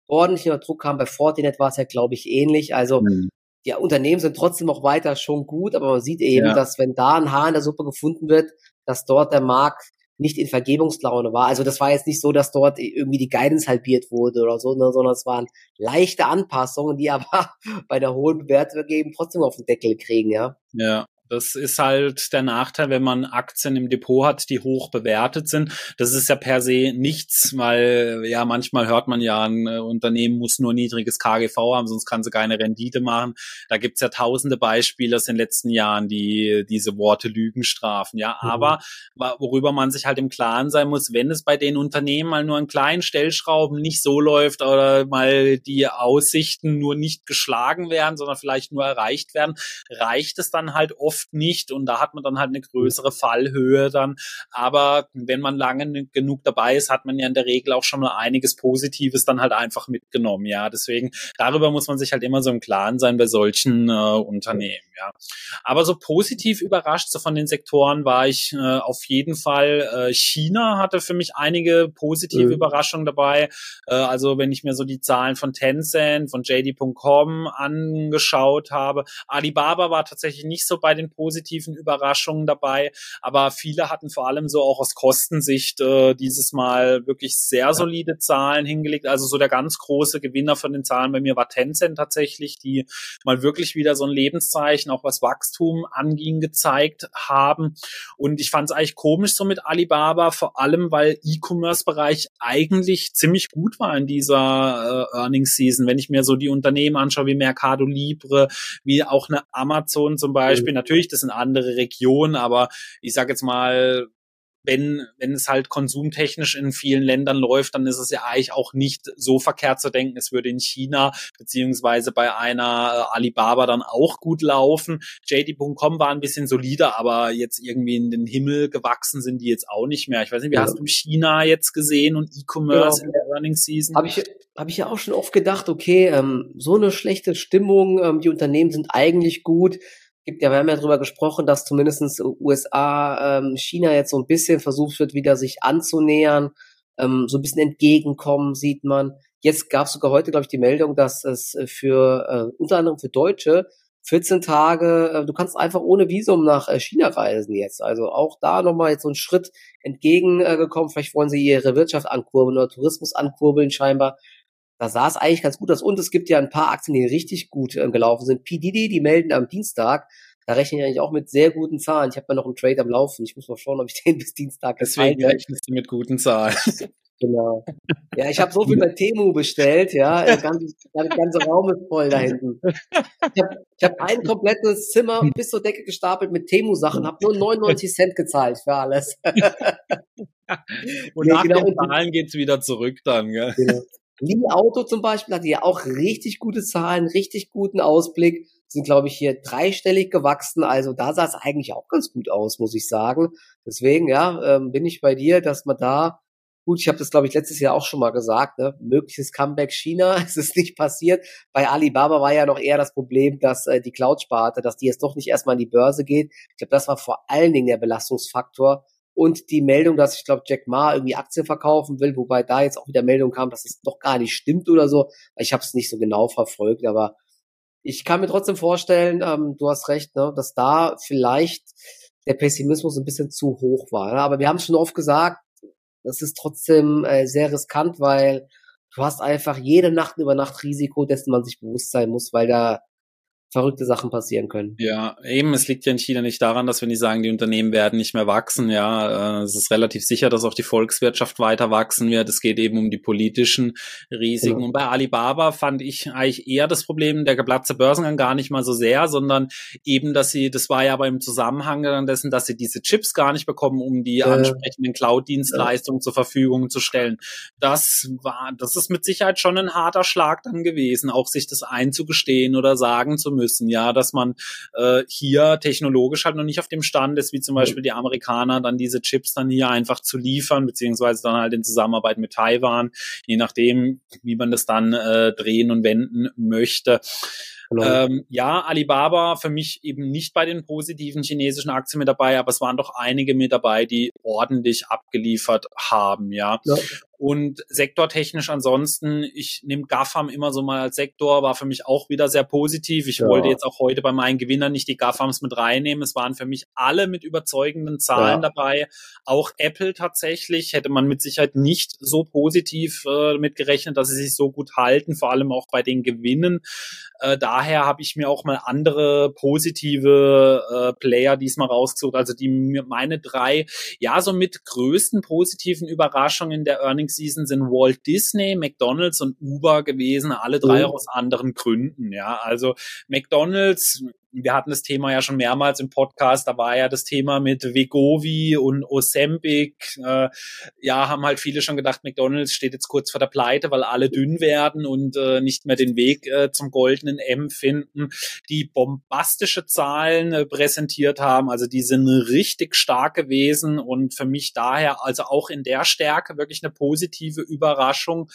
ordentlich unter Druck kam. Bei Fortinet war es ja, glaube ich, ähnlich. Also mhm. die Unternehmen sind trotzdem auch weiter schon gut, aber man sieht eben, ja. dass wenn da ein Haar in der Suppe gefunden wird, dass dort der Markt nicht in Vergebungslaune war. Also das war jetzt nicht so, dass dort irgendwie die Guidance halbiert wurde oder so, ne, sondern es waren leichte Anpassungen, die aber bei der hohen Bewertung trotzdem auf den Deckel kriegen, ja. Ja, das ist halt der Nachteil, wenn man Aktien im Depot hat, die hoch bewertet sind. Das ist ja per se nichts, weil ja manchmal hört man ja, ein äh, Unternehmen muss nur niedriges KGV haben, sonst kann sie keine Rendite machen. Da gibt's ja tausende Beispiele aus den letzten Jahren, die diese Worte Lügen strafen. Ja, mhm. aber worüber man sich halt im Klaren sein muss, wenn es bei den Unternehmen mal nur an kleinen Stellschrauben nicht so läuft oder mal die Aussichten nur nicht geschlagen werden, sondern vielleicht nur erreicht werden, reicht es dann halt oft oft nicht und da hat man dann halt eine größere Fallhöhe dann. Aber wenn man lange genug dabei ist, hat man ja in der Regel auch schon mal einiges Positives dann halt einfach mitgenommen. Ja, deswegen darüber muss man sich halt immer so im Klaren sein bei solchen äh, Unternehmen. Ja, aber so positiv überrascht so von den Sektoren war ich äh, auf jeden Fall. Äh, China hatte für mich einige positive mhm. Überraschungen dabei. Äh, also wenn ich mir so die Zahlen von Tencent, von JD.com angeschaut habe, Alibaba war tatsächlich nicht so bei den positiven Überraschungen dabei, aber viele hatten vor allem so auch aus Kostensicht äh, dieses Mal wirklich sehr solide Zahlen hingelegt. Also so der ganz große Gewinner von den Zahlen bei mir war Tencent tatsächlich, die mal wirklich wieder so ein Lebenszeichen, auch was Wachstum anging, gezeigt haben. Und ich fand es eigentlich komisch so mit Alibaba, vor allem weil E-Commerce-Bereich eigentlich ziemlich gut war in dieser äh, Earnings Season. Wenn ich mir so die Unternehmen anschaue, wie Mercado Libre, wie auch eine Amazon zum Beispiel, mhm. natürlich natürlich, das sind andere Regionen, aber ich sage jetzt mal, wenn, wenn es halt konsumtechnisch in vielen Ländern läuft, dann ist es ja eigentlich auch nicht so verkehrt zu denken, es würde in China beziehungsweise bei einer äh, Alibaba dann auch gut laufen. JD.com war ein bisschen solider, aber jetzt irgendwie in den Himmel gewachsen sind die jetzt auch nicht mehr. Ich weiß nicht, wie ja. hast du China jetzt gesehen und E-Commerce genau. in der Earnings Season? Habe ich, hab ich ja auch schon oft gedacht, okay, ähm, so eine schlechte Stimmung, ähm, die Unternehmen sind eigentlich gut gibt ja, wir haben ja darüber gesprochen, dass zumindestens USA, ähm, China jetzt so ein bisschen versucht wird, wieder sich anzunähern, ähm, so ein bisschen entgegenkommen, sieht man. Jetzt gab es sogar heute, glaube ich, die Meldung, dass es für äh, unter anderem für Deutsche 14 Tage, äh, du kannst einfach ohne Visum nach äh, China reisen jetzt. Also auch da nochmal jetzt so ein Schritt entgegengekommen. Vielleicht wollen sie ihre Wirtschaft ankurbeln oder Tourismus ankurbeln scheinbar da sah es eigentlich ganz gut aus. Und es gibt ja ein paar Aktien, die richtig gut äh, gelaufen sind. PDD, die melden am Dienstag. Da rechne ich eigentlich auch mit sehr guten Zahlen. Ich habe ja noch einen Trade am Laufen. Ich muss mal schauen, ob ich den bis Dienstag Deswegen rechnest du mit guten Zahlen. Genau. Ja, ich habe so viel bei Temu bestellt, ja. Der ganze, der ganze Raum ist voll da hinten. Ich habe ich hab ein komplettes Zimmer bis zur Decke gestapelt mit Temu-Sachen, habe nur 99 Cent gezahlt für alles. Und ja, nach genau. den Zahlen geht's wieder zurück dann, gell? Genau. Lee Auto zum Beispiel hatte ja auch richtig gute Zahlen, richtig guten Ausblick, sind glaube ich hier dreistellig gewachsen, also da sah es eigentlich auch ganz gut aus, muss ich sagen. Deswegen ja, ähm, bin ich bei dir, dass man da Gut, ich habe das, glaube ich, letztes Jahr auch schon mal gesagt, ne? mögliches Comeback China, es ist nicht passiert. Bei Alibaba war ja noch eher das Problem, dass äh, die Cloud-Sparte, dass die jetzt doch nicht erstmal an die Börse geht. Ich glaube, das war vor allen Dingen der Belastungsfaktor, und die Meldung, dass ich glaube, Jack Ma irgendwie Aktien verkaufen will, wobei da jetzt auch wieder Meldung kam, dass es doch gar nicht stimmt oder so. Ich habe es nicht so genau verfolgt, aber ich kann mir trotzdem vorstellen, ähm, du hast recht, ne, dass da vielleicht der Pessimismus ein bisschen zu hoch war. Ne? Aber wir haben es schon oft gesagt, das ist trotzdem äh, sehr riskant, weil du hast einfach jede Nacht über Nacht Risiko, dessen man sich bewusst sein muss, weil da verrückte Sachen passieren können. Ja, eben, es liegt ja in China nicht daran, dass wir nicht sagen, die Unternehmen werden nicht mehr wachsen. Ja, äh, es ist relativ sicher, dass auch die Volkswirtschaft weiter wachsen wird. Es geht eben um die politischen Risiken. Genau. Und bei Alibaba fand ich eigentlich eher das Problem, der geplatzte Börsengang gar nicht mal so sehr, sondern eben, dass sie, das war ja aber im Zusammenhang dessen, dass sie diese Chips gar nicht bekommen, um die äh, ansprechenden Cloud-Dienstleistungen ja. zur Verfügung zu stellen. Das war, das ist mit Sicherheit schon ein harter Schlag dann gewesen, auch sich das einzugestehen oder sagen zu müssen, ja, dass man äh, hier technologisch halt noch nicht auf dem Stand ist, wie zum Beispiel die Amerikaner, dann diese Chips dann hier einfach zu liefern, beziehungsweise dann halt in Zusammenarbeit mit Taiwan, je nachdem, wie man das dann äh, drehen und wenden möchte. Genau. Ähm, ja, Alibaba für mich eben nicht bei den positiven chinesischen Aktien mit dabei, aber es waren doch einige mit dabei, die ordentlich abgeliefert haben, ja. ja. Und sektortechnisch ansonsten, ich nehme GAFAM immer so mal als Sektor, war für mich auch wieder sehr positiv. Ich ja. wollte jetzt auch heute bei meinen Gewinnern nicht die GAFAMs mit reinnehmen. Es waren für mich alle mit überzeugenden Zahlen ja. dabei. Auch Apple tatsächlich hätte man mit Sicherheit nicht so positiv äh, mitgerechnet, dass sie sich so gut halten, vor allem auch bei den Gewinnen. Äh, daher habe ich mir auch mal andere positive äh, Player diesmal rausgesucht. Also die meine drei, ja, so mit größten positiven Überraschungen der Earnings Season sind Walt Disney, McDonald's und Uber gewesen, alle drei oh. aus anderen Gründen. Ja, also McDonald's wir hatten das Thema ja schon mehrmals im Podcast, da war ja das Thema mit Vegovi und Ozempic. Äh, ja, haben halt viele schon gedacht, McDonald's steht jetzt kurz vor der Pleite, weil alle dünn werden und äh, nicht mehr den Weg äh, zum goldenen M finden. Die bombastische Zahlen äh, präsentiert haben, also die sind richtig stark gewesen und für mich daher also auch in der Stärke wirklich eine positive Überraschung.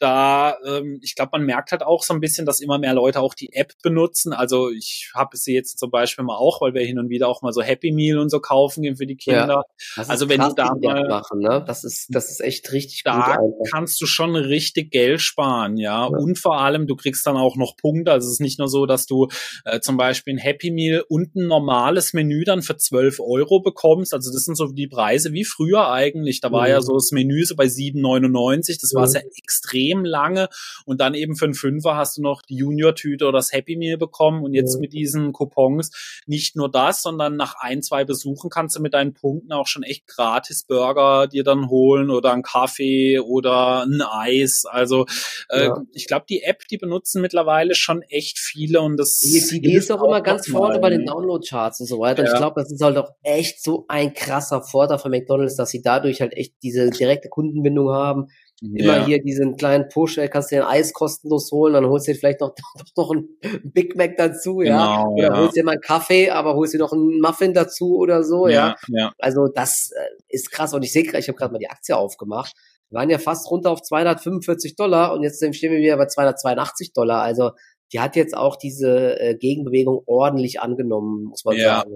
Da, ähm, ich glaube, man merkt halt auch so ein bisschen, dass immer mehr Leute auch die App benutzen. Also ich habe sie jetzt zum Beispiel mal auch, weil wir hin und wieder auch mal so Happy Meal und so kaufen gehen für die Kinder. Ja, also wenn du da mal machen, ne? das ist das ist echt richtig da gut. Da kannst du schon richtig Geld sparen, ja? ja? Und vor allem du kriegst dann auch noch Punkte. Also es ist nicht nur so, dass du äh, zum Beispiel ein Happy Meal und ein normales Menü dann für 12 Euro bekommst. Also das sind so die Preise wie früher eigentlich. Da war mhm. ja so das Menü so bei 7,99. Das mhm. war sehr extrem lange. Und dann eben für einen Fünfer hast du noch die Junior-Tüte oder das Happy Meal bekommen. Und jetzt mhm. mit diesen Coupons nicht nur das, sondern nach ein, zwei Besuchen kannst du mit deinen Punkten auch schon echt gratis Burger dir dann holen oder einen Kaffee oder ein Eis. Also äh, ja. ich glaube, die App, die benutzen mittlerweile schon echt viele und das die, die ist auch immer ganz vorne bei den Download-Charts und so weiter. Ja. ich glaube, das ist halt auch echt so ein krasser Vorteil von McDonalds, dass sie dadurch halt echt diese direkte Kundenbindung haben Immer ja. hier diesen kleinen Push, ey, kannst du dir ein Eis kostenlos holen, dann holst du dir vielleicht noch, noch ein Big Mac dazu, ja. Genau, oder ja. holst dir mal einen Kaffee, aber holst dir noch einen Muffin dazu oder so, ja. ja. ja. Also das äh, ist krass. Und ich sehe ich habe gerade mal die Aktie aufgemacht. Wir waren ja fast runter auf 245 Dollar und jetzt stehen wir wieder bei 282 Dollar. Also die hat jetzt auch diese äh, Gegenbewegung ordentlich angenommen, muss man ja. sagen.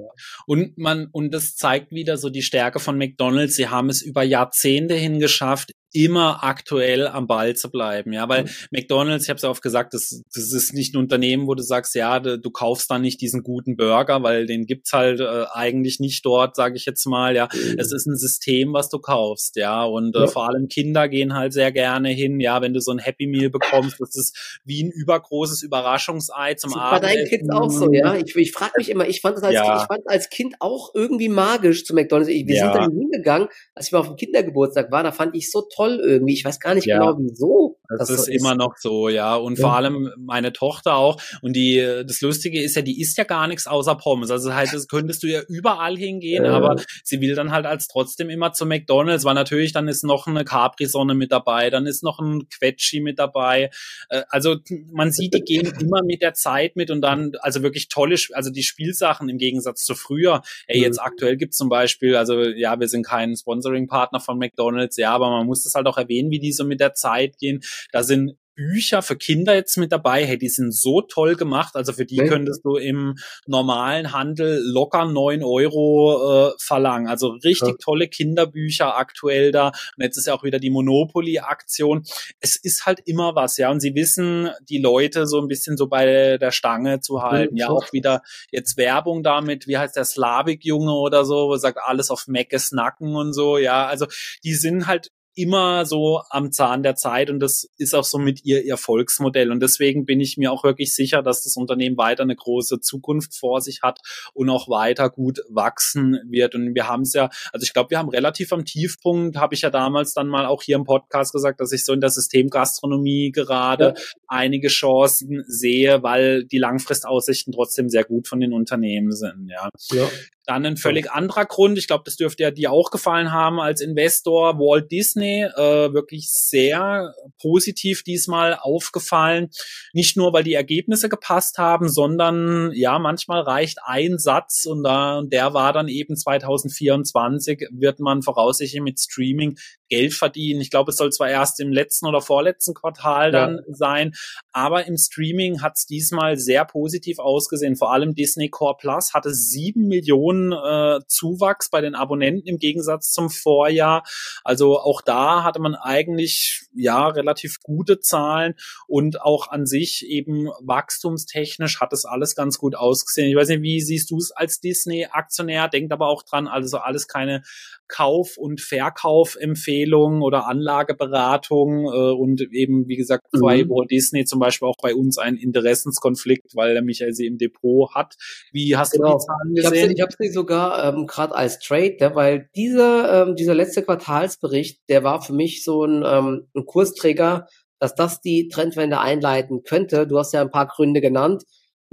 Und man, und das zeigt wieder so die Stärke von McDonalds. Sie haben es über Jahrzehnte hingeschafft, immer aktuell am Ball zu bleiben, ja, weil mhm. McDonald's, ich habe es ja oft gesagt, das, das ist nicht ein Unternehmen, wo du sagst, ja, du, du kaufst dann nicht diesen guten Burger, weil den gibt's halt äh, eigentlich nicht dort, sage ich jetzt mal, ja. Mhm. Es ist ein System, was du kaufst, ja, und äh, ja. vor allem Kinder gehen halt sehr gerne hin, ja, wenn du so ein Happy Meal bekommst, das ist wie ein übergroßes Überraschungsei zum Abend. Bei deinen Kids auch so, ja. Ich, ich frage mich immer, ich fand das als, ja. ich fand als Kind auch irgendwie magisch zu McDonald's. Ich, wir ja. sind dann hingegangen, als ich mal auf dem Kindergeburtstag war, da fand ich so toll toll irgendwie. Ich weiß gar nicht ja. genau, wieso. Das, das ist so immer ist. noch so, ja. Und ja. vor allem meine Tochter auch. Und die, das Lustige ist ja, die isst ja gar nichts außer Pommes. Also das heißt, das könntest du ja überall hingehen, ja. aber sie will dann halt als trotzdem immer zu McDonalds, weil natürlich dann ist noch eine Capri-Sonne mit dabei, dann ist noch ein Quetschi mit dabei. Äh, also man sieht, die gehen immer mit der Zeit mit und dann, also wirklich tolle, also die Spielsachen im Gegensatz zu früher. Ey, jetzt mhm. aktuell gibt's zum Beispiel, also ja, wir sind kein Sponsoring-Partner von McDonalds, ja, aber man muss das halt auch erwähnen, wie die so mit der Zeit gehen. Da sind Bücher für Kinder jetzt mit dabei. Hey, die sind so toll gemacht. Also für die okay. könntest du im normalen Handel locker neun Euro äh, verlangen. Also richtig ja. tolle Kinderbücher aktuell da. Und jetzt ist ja auch wieder die Monopoly-Aktion. Es ist halt immer was, ja. Und sie wissen, die Leute so ein bisschen so bei der Stange zu halten. Ja, ja auch wieder jetzt Werbung damit. Wie heißt der Slavik-Junge oder so, wo sagt alles auf Meckes Nacken und so. Ja, also die sind halt immer so am Zahn der Zeit und das ist auch so mit ihr ihr Volksmodell. Und deswegen bin ich mir auch wirklich sicher, dass das Unternehmen weiter eine große Zukunft vor sich hat und auch weiter gut wachsen wird. Und wir haben es ja, also ich glaube, wir haben relativ am Tiefpunkt, habe ich ja damals dann mal auch hier im Podcast gesagt, dass ich so in der Systemgastronomie gerade ja. einige Chancen sehe, weil die Langfristaussichten trotzdem sehr gut von den Unternehmen sind. Ja. ja. Dann ein völlig anderer Grund, ich glaube, das dürfte ja dir auch gefallen haben als Investor, Walt Disney, äh, wirklich sehr positiv diesmal aufgefallen. Nicht nur, weil die Ergebnisse gepasst haben, sondern ja, manchmal reicht ein Satz und da, der war dann eben 2024, wird man voraussichtlich mit Streaming Geld verdienen. Ich glaube, es soll zwar erst im letzten oder vorletzten Quartal dann ja. sein, aber im Streaming hat es diesmal sehr positiv ausgesehen. Vor allem Disney Core Plus hatte sieben Millionen Millionen äh, Zuwachs bei den Abonnenten im Gegensatz zum Vorjahr. Also auch da hatte man eigentlich ja relativ gute Zahlen und auch an sich eben wachstumstechnisch hat es alles ganz gut ausgesehen. Ich weiß nicht, wie siehst du es als Disney-Aktionär? Denkt aber auch dran, also alles keine Kauf- und Verkaufempfehlungen oder Anlageberatung äh, und eben, wie gesagt, bei mhm. Walt Disney zum Beispiel auch bei uns ein Interessenskonflikt, weil der Michael sie im Depot hat. Wie hast genau. du die Zahlen gesehen? Ich habe sie, sogar ähm, gerade als Trade, ja, weil dieser, ähm, dieser letzte Quartalsbericht, der war für mich so ein, ähm, ein Kursträger, dass das die Trendwende einleiten könnte. Du hast ja ein paar Gründe genannt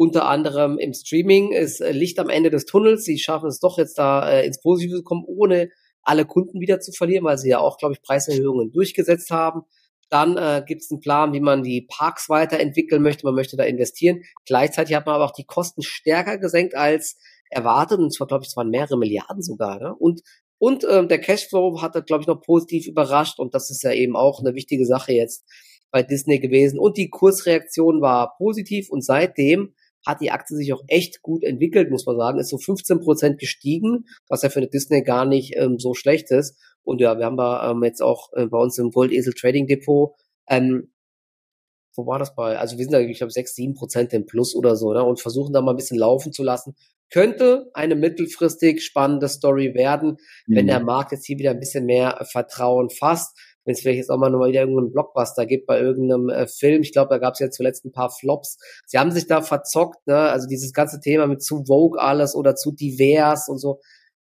unter anderem im Streaming ist äh, Licht am Ende des Tunnels. Sie schaffen es doch jetzt da äh, ins Positive zu kommen, ohne alle Kunden wieder zu verlieren, weil sie ja auch, glaube ich, Preiserhöhungen durchgesetzt haben. Dann äh, gibt es einen Plan, wie man die Parks weiterentwickeln möchte. Man möchte da investieren. Gleichzeitig hat man aber auch die Kosten stärker gesenkt als erwartet. Und zwar, glaube ich, es waren mehrere Milliarden sogar. Ne? Und, und ähm, der Cashflow hat, glaube ich, noch positiv überrascht. Und das ist ja eben auch eine wichtige Sache jetzt bei Disney gewesen. Und die Kursreaktion war positiv. Und seitdem hat die Aktie sich auch echt gut entwickelt, muss man sagen. Ist so 15 Prozent gestiegen, was ja für eine Disney gar nicht ähm, so schlecht ist. Und ja, wir haben da ähm, jetzt auch äh, bei uns im Goldesel Trading Depot, ähm, wo war das bei? Also wir sind da, ich glaube, 6, 7 Prozent im Plus oder so, ne? und versuchen da mal ein bisschen laufen zu lassen. Könnte eine mittelfristig spannende Story werden, mhm. wenn der Markt jetzt hier wieder ein bisschen mehr Vertrauen fasst wenn es vielleicht jetzt auch mal nochmal wieder irgendeinen Blockbuster gibt bei irgendeinem äh, Film. Ich glaube, da gab es ja zuletzt ein paar Flops. Sie haben sich da verzockt, ne? Also dieses ganze Thema mit zu Vogue alles oder zu divers und so.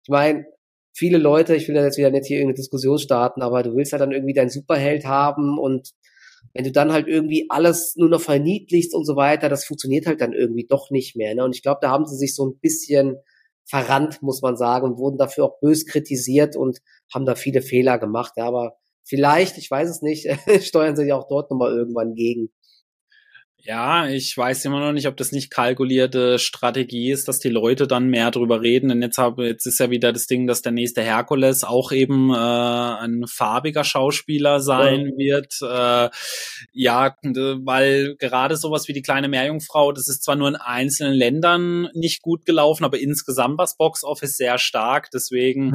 Ich meine, viele Leute, ich will da jetzt wieder nicht hier irgendeine Diskussion starten, aber du willst ja dann irgendwie deinen Superheld haben und wenn du dann halt irgendwie alles nur noch verniedlichst und so weiter, das funktioniert halt dann irgendwie doch nicht mehr. Ne? Und ich glaube, da haben sie sich so ein bisschen verrannt, muss man sagen, und wurden dafür auch bös kritisiert und haben da viele Fehler gemacht. Ja, aber vielleicht, ich weiß es nicht, steuern sie ja auch dort nochmal irgendwann gegen. Ja, ich weiß immer noch nicht, ob das nicht kalkulierte Strategie ist, dass die Leute dann mehr drüber reden. Denn jetzt habe, jetzt ist ja wieder das Ding, dass der nächste Herkules auch eben äh, ein farbiger Schauspieler sein ja. wird. Äh, ja, weil gerade sowas wie die kleine Meerjungfrau, das ist zwar nur in einzelnen Ländern nicht gut gelaufen, aber insgesamt war das Boxoffice sehr stark. Deswegen,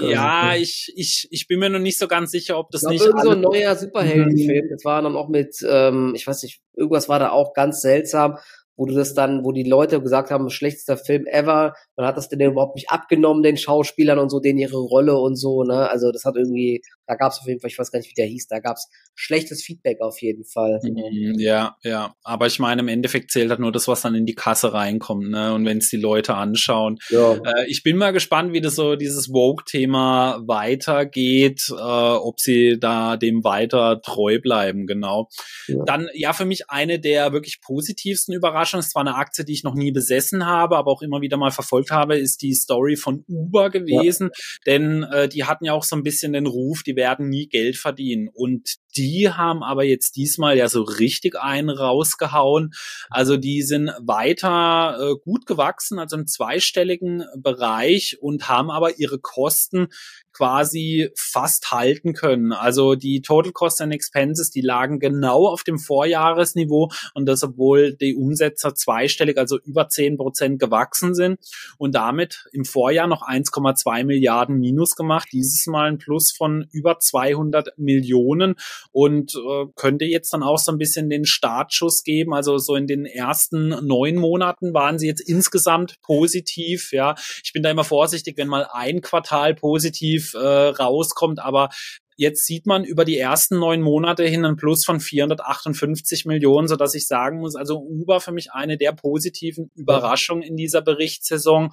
ja, ja ich, ich, ich bin mir noch nicht so ganz sicher, ob das nicht. Irgend so ein neuer Superheldenfilm. Das war dann auch mit, ähm, ich weiß nicht, irgendwas war da auch ganz seltsam, wo du das dann, wo die Leute gesagt haben, schlechtester Film ever, man hat das denn überhaupt nicht abgenommen, den Schauspielern und so, denen ihre Rolle und so, ne? Also das hat irgendwie, da gab es auf jeden Fall, ich weiß gar nicht, wie der hieß, da gab es schlechtes Feedback auf jeden Fall. Mhm, ja, ja. Aber ich meine, im Endeffekt zählt halt nur das, was dann in die Kasse reinkommt, ne? Und wenn es die Leute anschauen. Ja. Äh, ich bin mal gespannt, wie das so, dieses Vogue-Thema weitergeht, äh, ob sie da dem weiter treu bleiben, genau. Ja. Dann, ja, für mich eine der wirklich positivsten Überraschungen, es war eine Aktie, die ich noch nie besessen habe, aber auch immer wieder mal verfolgt habe, ist die Story von Uber gewesen, ja. denn äh, die hatten ja auch so ein bisschen den Ruf, die werden nie Geld verdienen und die haben aber jetzt diesmal ja so richtig einen rausgehauen. Also die sind weiter äh, gut gewachsen, also im zweistelligen Bereich und haben aber ihre Kosten quasi fast halten können. Also die Total Cost and Expenses, die lagen genau auf dem Vorjahresniveau und das, obwohl die Umsätze zweistellig, also über zehn Prozent gewachsen sind und damit im Vorjahr noch 1,2 Milliarden Minus gemacht, dieses Mal ein Plus von über 200 Millionen und äh, könnte jetzt dann auch so ein bisschen den Startschuss geben. Also so in den ersten neun Monaten waren sie jetzt insgesamt positiv. Ja, ich bin da immer vorsichtig, wenn mal ein Quartal positiv äh, rauskommt, aber Jetzt sieht man über die ersten neun Monate hin einen Plus von 458 Millionen, so dass ich sagen muss, also Uber für mich eine der positiven Überraschungen in dieser Berichtssaison,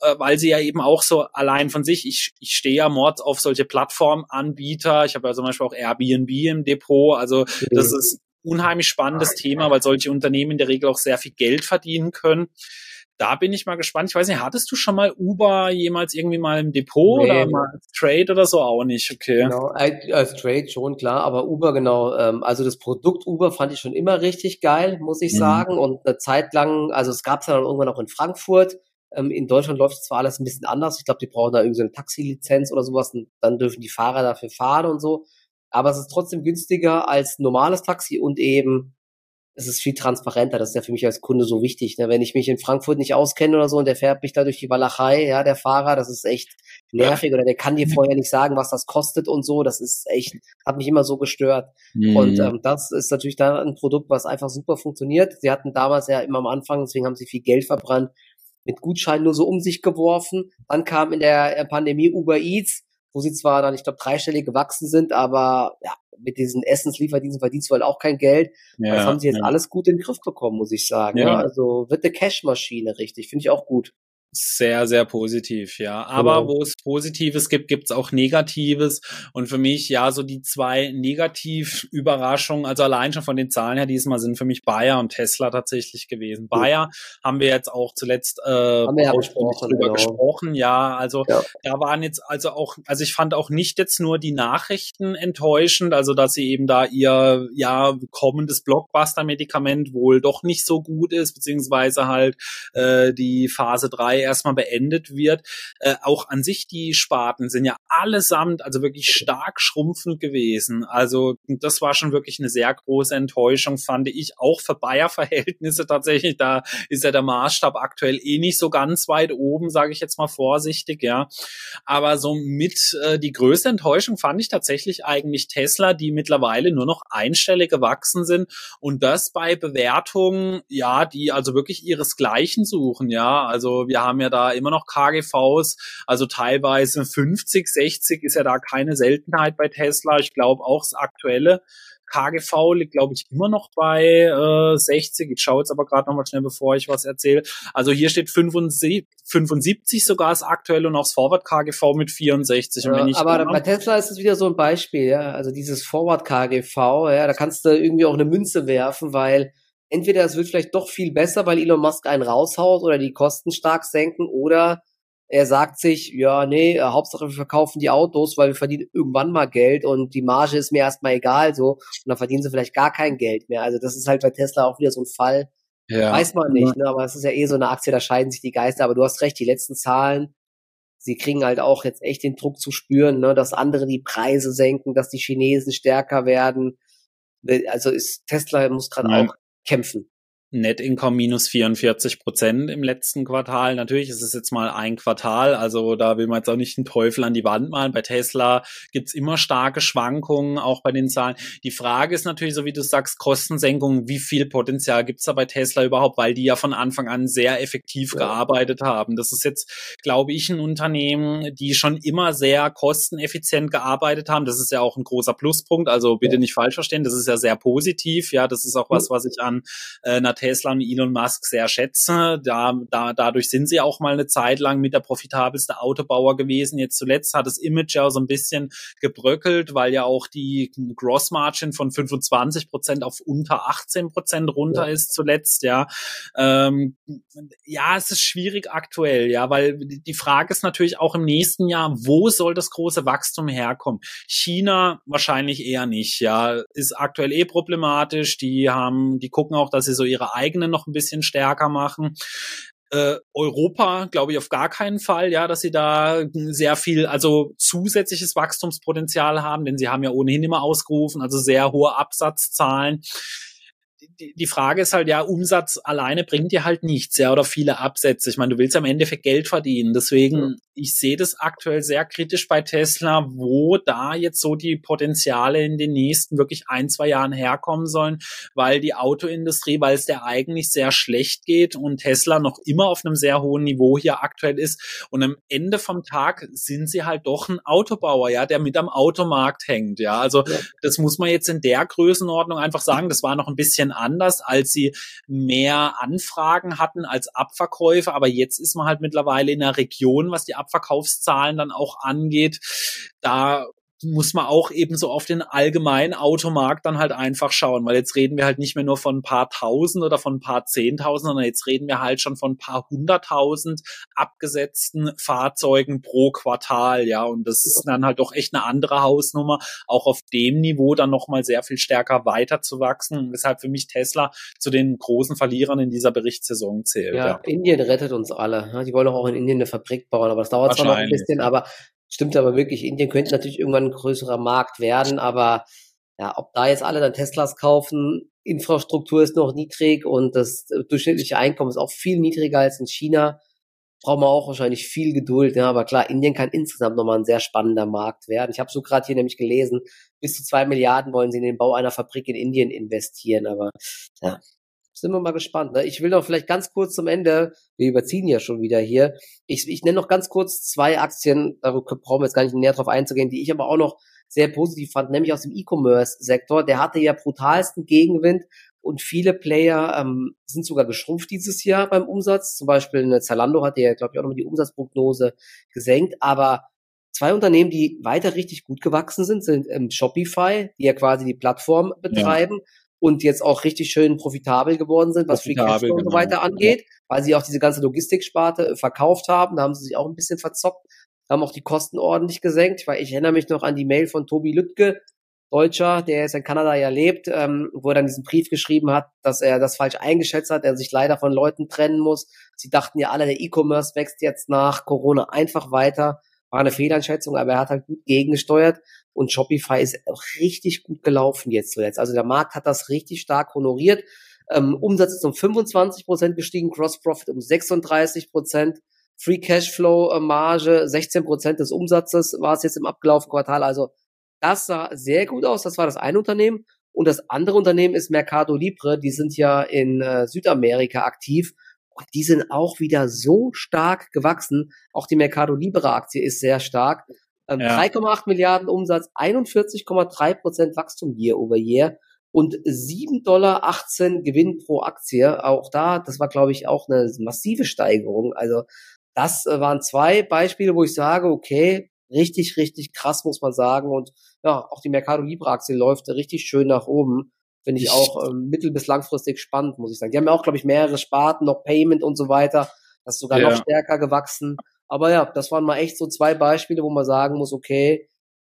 äh, weil sie ja eben auch so allein von sich, ich, ich stehe ja Mord auf solche Plattformanbieter, ich habe ja zum Beispiel auch Airbnb im Depot, also das ist unheimlich spannendes Thema, weil solche Unternehmen in der Regel auch sehr viel Geld verdienen können da bin ich mal gespannt. Ich weiß nicht, hattest du schon mal Uber jemals irgendwie mal im Depot nee. oder mal als Trade oder so auch nicht? Okay. Genau, als Trade schon, klar, aber Uber genau. Ähm, also das Produkt Uber fand ich schon immer richtig geil, muss ich mhm. sagen. Und eine Zeit lang, also es gab es ja dann irgendwann auch in Frankfurt. Ähm, in Deutschland läuft es zwar alles ein bisschen anders. Ich glaube, die brauchen da irgendwie so eine Taxilizenz oder sowas und dann dürfen die Fahrer dafür fahren und so. Aber es ist trotzdem günstiger als normales Taxi und eben es ist viel transparenter. Das ist ja für mich als Kunde so wichtig. Ne? Wenn ich mich in Frankfurt nicht auskenne oder so und der fährt mich da durch die Walachei, ja, der Fahrer, das ist echt nervig. Oder der kann dir vorher nicht sagen, was das kostet und so. Das ist echt, hat mich immer so gestört. Mhm. Und ähm, das ist natürlich da ein Produkt, was einfach super funktioniert. Sie hatten damals ja immer am Anfang, deswegen haben sie viel Geld verbrannt, mit Gutscheinen nur so um sich geworfen. Dann kam in der Pandemie Uber Eats, wo sie zwar dann, ich glaube, dreistellig gewachsen sind, aber ja, mit diesen Essenslieferdiensten verdienst du halt auch kein Geld. Ja, das haben sie jetzt ja. alles gut in den Griff bekommen, muss ich sagen. Ja. ja also wird eine Cashmaschine richtig, finde ich auch gut. Sehr, sehr positiv, ja. Aber genau. wo es Positives gibt, gibt es auch Negatives. Und für mich, ja, so die zwei Negativ-Überraschungen, also allein schon von den Zahlen her diesmal sind für mich Bayer und Tesla tatsächlich gewesen. Ja. Bayer haben wir jetzt auch zuletzt äh, ja besprochen, drüber genau. gesprochen, ja. Also ja. da waren jetzt also auch, also ich fand auch nicht jetzt nur die Nachrichten enttäuschend, also dass sie eben da ihr ja kommendes Blockbuster-Medikament wohl doch nicht so gut ist, beziehungsweise halt äh, die Phase 3 erstmal beendet wird. Äh, auch an sich die Sparten sind ja allesamt also wirklich stark schrumpfend gewesen. Also das war schon wirklich eine sehr große Enttäuschung, fand ich auch für Bayer-Verhältnisse tatsächlich. Da ist ja der Maßstab aktuell eh nicht so ganz weit oben, sage ich jetzt mal vorsichtig, ja. Aber so mit äh, die größte Enttäuschung fand ich tatsächlich eigentlich Tesla, die mittlerweile nur noch einstellig gewachsen sind und das bei Bewertungen, ja, die also wirklich ihresgleichen suchen, ja. Also wir haben haben ja da immer noch KGVs, also teilweise 50, 60 ist ja da keine Seltenheit bei Tesla. Ich glaube auch das aktuelle KGV liegt, glaube ich, immer noch bei äh, 60. Ich schaue jetzt aber gerade nochmal schnell, bevor ich was erzähle. Also hier steht 75, 75 sogar das aktuelle und auch das Forward KGV mit 64. Ja, aber bei Tesla ist es wieder so ein Beispiel, ja. Also dieses Forward KGV, ja, da kannst du irgendwie auch eine Münze werfen, weil entweder es wird vielleicht doch viel besser, weil Elon Musk einen raushaut oder die Kosten stark senken oder er sagt sich, ja, nee, äh, Hauptsache wir verkaufen die Autos, weil wir verdienen irgendwann mal Geld und die Marge ist mir erstmal egal so und dann verdienen sie vielleicht gar kein Geld mehr. Also das ist halt bei Tesla auch wieder so ein Fall. Ja. Weiß man nicht, ne? aber es ist ja eh so eine Aktie, da scheiden sich die Geister. Aber du hast recht, die letzten Zahlen, sie kriegen halt auch jetzt echt den Druck zu spüren, ne? dass andere die Preise senken, dass die Chinesen stärker werden. Also ist Tesla muss gerade auch kämpfen. Net Income minus 44 Prozent im letzten Quartal. Natürlich ist es jetzt mal ein Quartal, also da will man jetzt auch nicht einen Teufel an die Wand malen. Bei Tesla gibt's immer starke Schwankungen, auch bei den Zahlen. Die Frage ist natürlich, so wie du sagst, Kostensenkung, wie viel Potenzial gibt's da bei Tesla überhaupt, weil die ja von Anfang an sehr effektiv ja. gearbeitet haben. Das ist jetzt, glaube ich, ein Unternehmen, die schon immer sehr kosteneffizient gearbeitet haben. Das ist ja auch ein großer Pluspunkt, also bitte nicht falsch verstehen, das ist ja sehr positiv. Ja, das ist auch was, was ich an äh, Tesla und Elon Musk sehr schätze. Da, da, dadurch sind sie auch mal eine Zeit lang mit der profitabelste Autobauer gewesen. Jetzt zuletzt hat das Image ja so ein bisschen gebröckelt, weil ja auch die Gross Margin von 25 Prozent auf unter 18 Prozent runter ja. ist zuletzt. Ja, ähm, ja, es ist schwierig aktuell, ja, weil die Frage ist natürlich auch im nächsten Jahr, wo soll das große Wachstum herkommen? China wahrscheinlich eher nicht. Ja, ist aktuell eh problematisch. Die haben, die gucken auch, dass sie so ihre eigenen noch ein bisschen stärker machen. Äh, Europa glaube ich auf gar keinen Fall, ja, dass sie da sehr viel, also zusätzliches Wachstumspotenzial haben, denn sie haben ja ohnehin immer ausgerufen, also sehr hohe Absatzzahlen die, Frage ist halt, ja, Umsatz alleine bringt dir halt nichts, ja, oder viele Absätze. Ich meine, du willst am Endeffekt Geld verdienen. Deswegen. Ich sehe das aktuell sehr kritisch bei Tesla, wo da jetzt so die Potenziale in den nächsten wirklich ein, zwei Jahren herkommen sollen, weil die Autoindustrie, weil es der eigentlich sehr schlecht geht und Tesla noch immer auf einem sehr hohen Niveau hier aktuell ist. Und am Ende vom Tag sind sie halt doch ein Autobauer, ja, der mit am Automarkt hängt, ja. Also, ja. das muss man jetzt in der Größenordnung einfach sagen. Das war noch ein bisschen anders, als sie mehr Anfragen hatten als Abverkäufe. Aber jetzt ist man halt mittlerweile in einer Region, was die Abverkaufszahlen dann auch angeht. Da muss man auch eben so auf den allgemeinen Automarkt dann halt einfach schauen, weil jetzt reden wir halt nicht mehr nur von ein paar tausend oder von ein paar zehntausend, sondern jetzt reden wir halt schon von ein paar hunderttausend abgesetzten Fahrzeugen pro Quartal, ja, und das ist dann halt doch echt eine andere Hausnummer, auch auf dem Niveau dann nochmal sehr viel stärker weiter zu wachsen, weshalb für mich Tesla zu den großen Verlierern in dieser Berichtssaison zählt. Ja, ja. Indien rettet uns alle. Ne? Die wollen auch in Indien eine Fabrik bauen, aber das dauert zwar noch ein bisschen, aber Stimmt aber wirklich, Indien könnte natürlich irgendwann ein größerer Markt werden, aber ja, ob da jetzt alle dann Teslas kaufen, Infrastruktur ist noch niedrig und das durchschnittliche Einkommen ist auch viel niedriger als in China. Brauchen wir auch wahrscheinlich viel Geduld. Ja, aber klar, Indien kann insgesamt nochmal ein sehr spannender Markt werden. Ich habe so gerade hier nämlich gelesen, bis zu zwei Milliarden wollen sie in den Bau einer Fabrik in Indien investieren. Aber ja, sind wir mal gespannt. Ne? Ich will noch vielleicht ganz kurz zum Ende, wir überziehen ja schon wieder hier. Ich, ich nenne noch ganz kurz zwei Aktien, da brauchen wir jetzt gar nicht näher drauf einzugehen, die ich aber auch noch sehr positiv fand, nämlich aus dem E-Commerce-Sektor. Der hatte ja brutalsten Gegenwind und viele Player ähm, sind sogar geschrumpft dieses Jahr beim Umsatz. Zum Beispiel eine Zalando hatte ja, glaube ich, auch nochmal die Umsatzprognose gesenkt. Aber zwei Unternehmen, die weiter richtig gut gewachsen sind, sind ähm, Shopify, die ja quasi die Plattform betreiben. Ja und jetzt auch richtig schön profitabel geworden sind, was Free Cashflow und so genau. weiter angeht, weil sie auch diese ganze Logistiksparte äh, verkauft haben. Da haben sie sich auch ein bisschen verzockt, haben auch die Kosten ordentlich gesenkt, weil ich erinnere mich noch an die Mail von Tobi Lüttke, Deutscher, der jetzt in Kanada ja lebt, ähm, wo er dann diesen Brief geschrieben hat, dass er das falsch eingeschätzt hat, er sich leider von Leuten trennen muss. Sie dachten ja alle, der E-Commerce wächst jetzt nach Corona einfach weiter. War eine Fehleinschätzung, aber er hat halt gut gegengesteuert und Shopify ist auch richtig gut gelaufen jetzt zuletzt. Also der Markt hat das richtig stark honoriert. Ähm, Umsatz ist um 25 Prozent gestiegen, Cross Profit um 36 Prozent, Free Cashflow äh, Marge 16 Prozent des Umsatzes war es jetzt im abgelaufenen Quartal. Also das sah sehr gut aus. Das war das eine Unternehmen. Und das andere Unternehmen ist Mercado Libre. Die sind ja in äh, Südamerika aktiv. Und die sind auch wieder so stark gewachsen. Auch die Mercado Libre Aktie ist sehr stark. Ähm, ja. 3,8 Milliarden Umsatz, 41,3 Prozent Wachstum year over year und 7,18 Dollar Gewinn pro Aktie. Auch da, das war, glaube ich, auch eine massive Steigerung. Also das äh, waren zwei Beispiele, wo ich sage, okay, richtig, richtig krass, muss man sagen. Und ja, auch die Mercado Libre Aktie läuft richtig schön nach oben. Finde ich auch ähm, mittel- bis langfristig spannend, muss ich sagen. Die haben ja auch, glaube ich, mehrere Sparten, noch Payment und so weiter. Das ist sogar ja. noch stärker gewachsen. Aber ja, das waren mal echt so zwei Beispiele, wo man sagen muss, okay,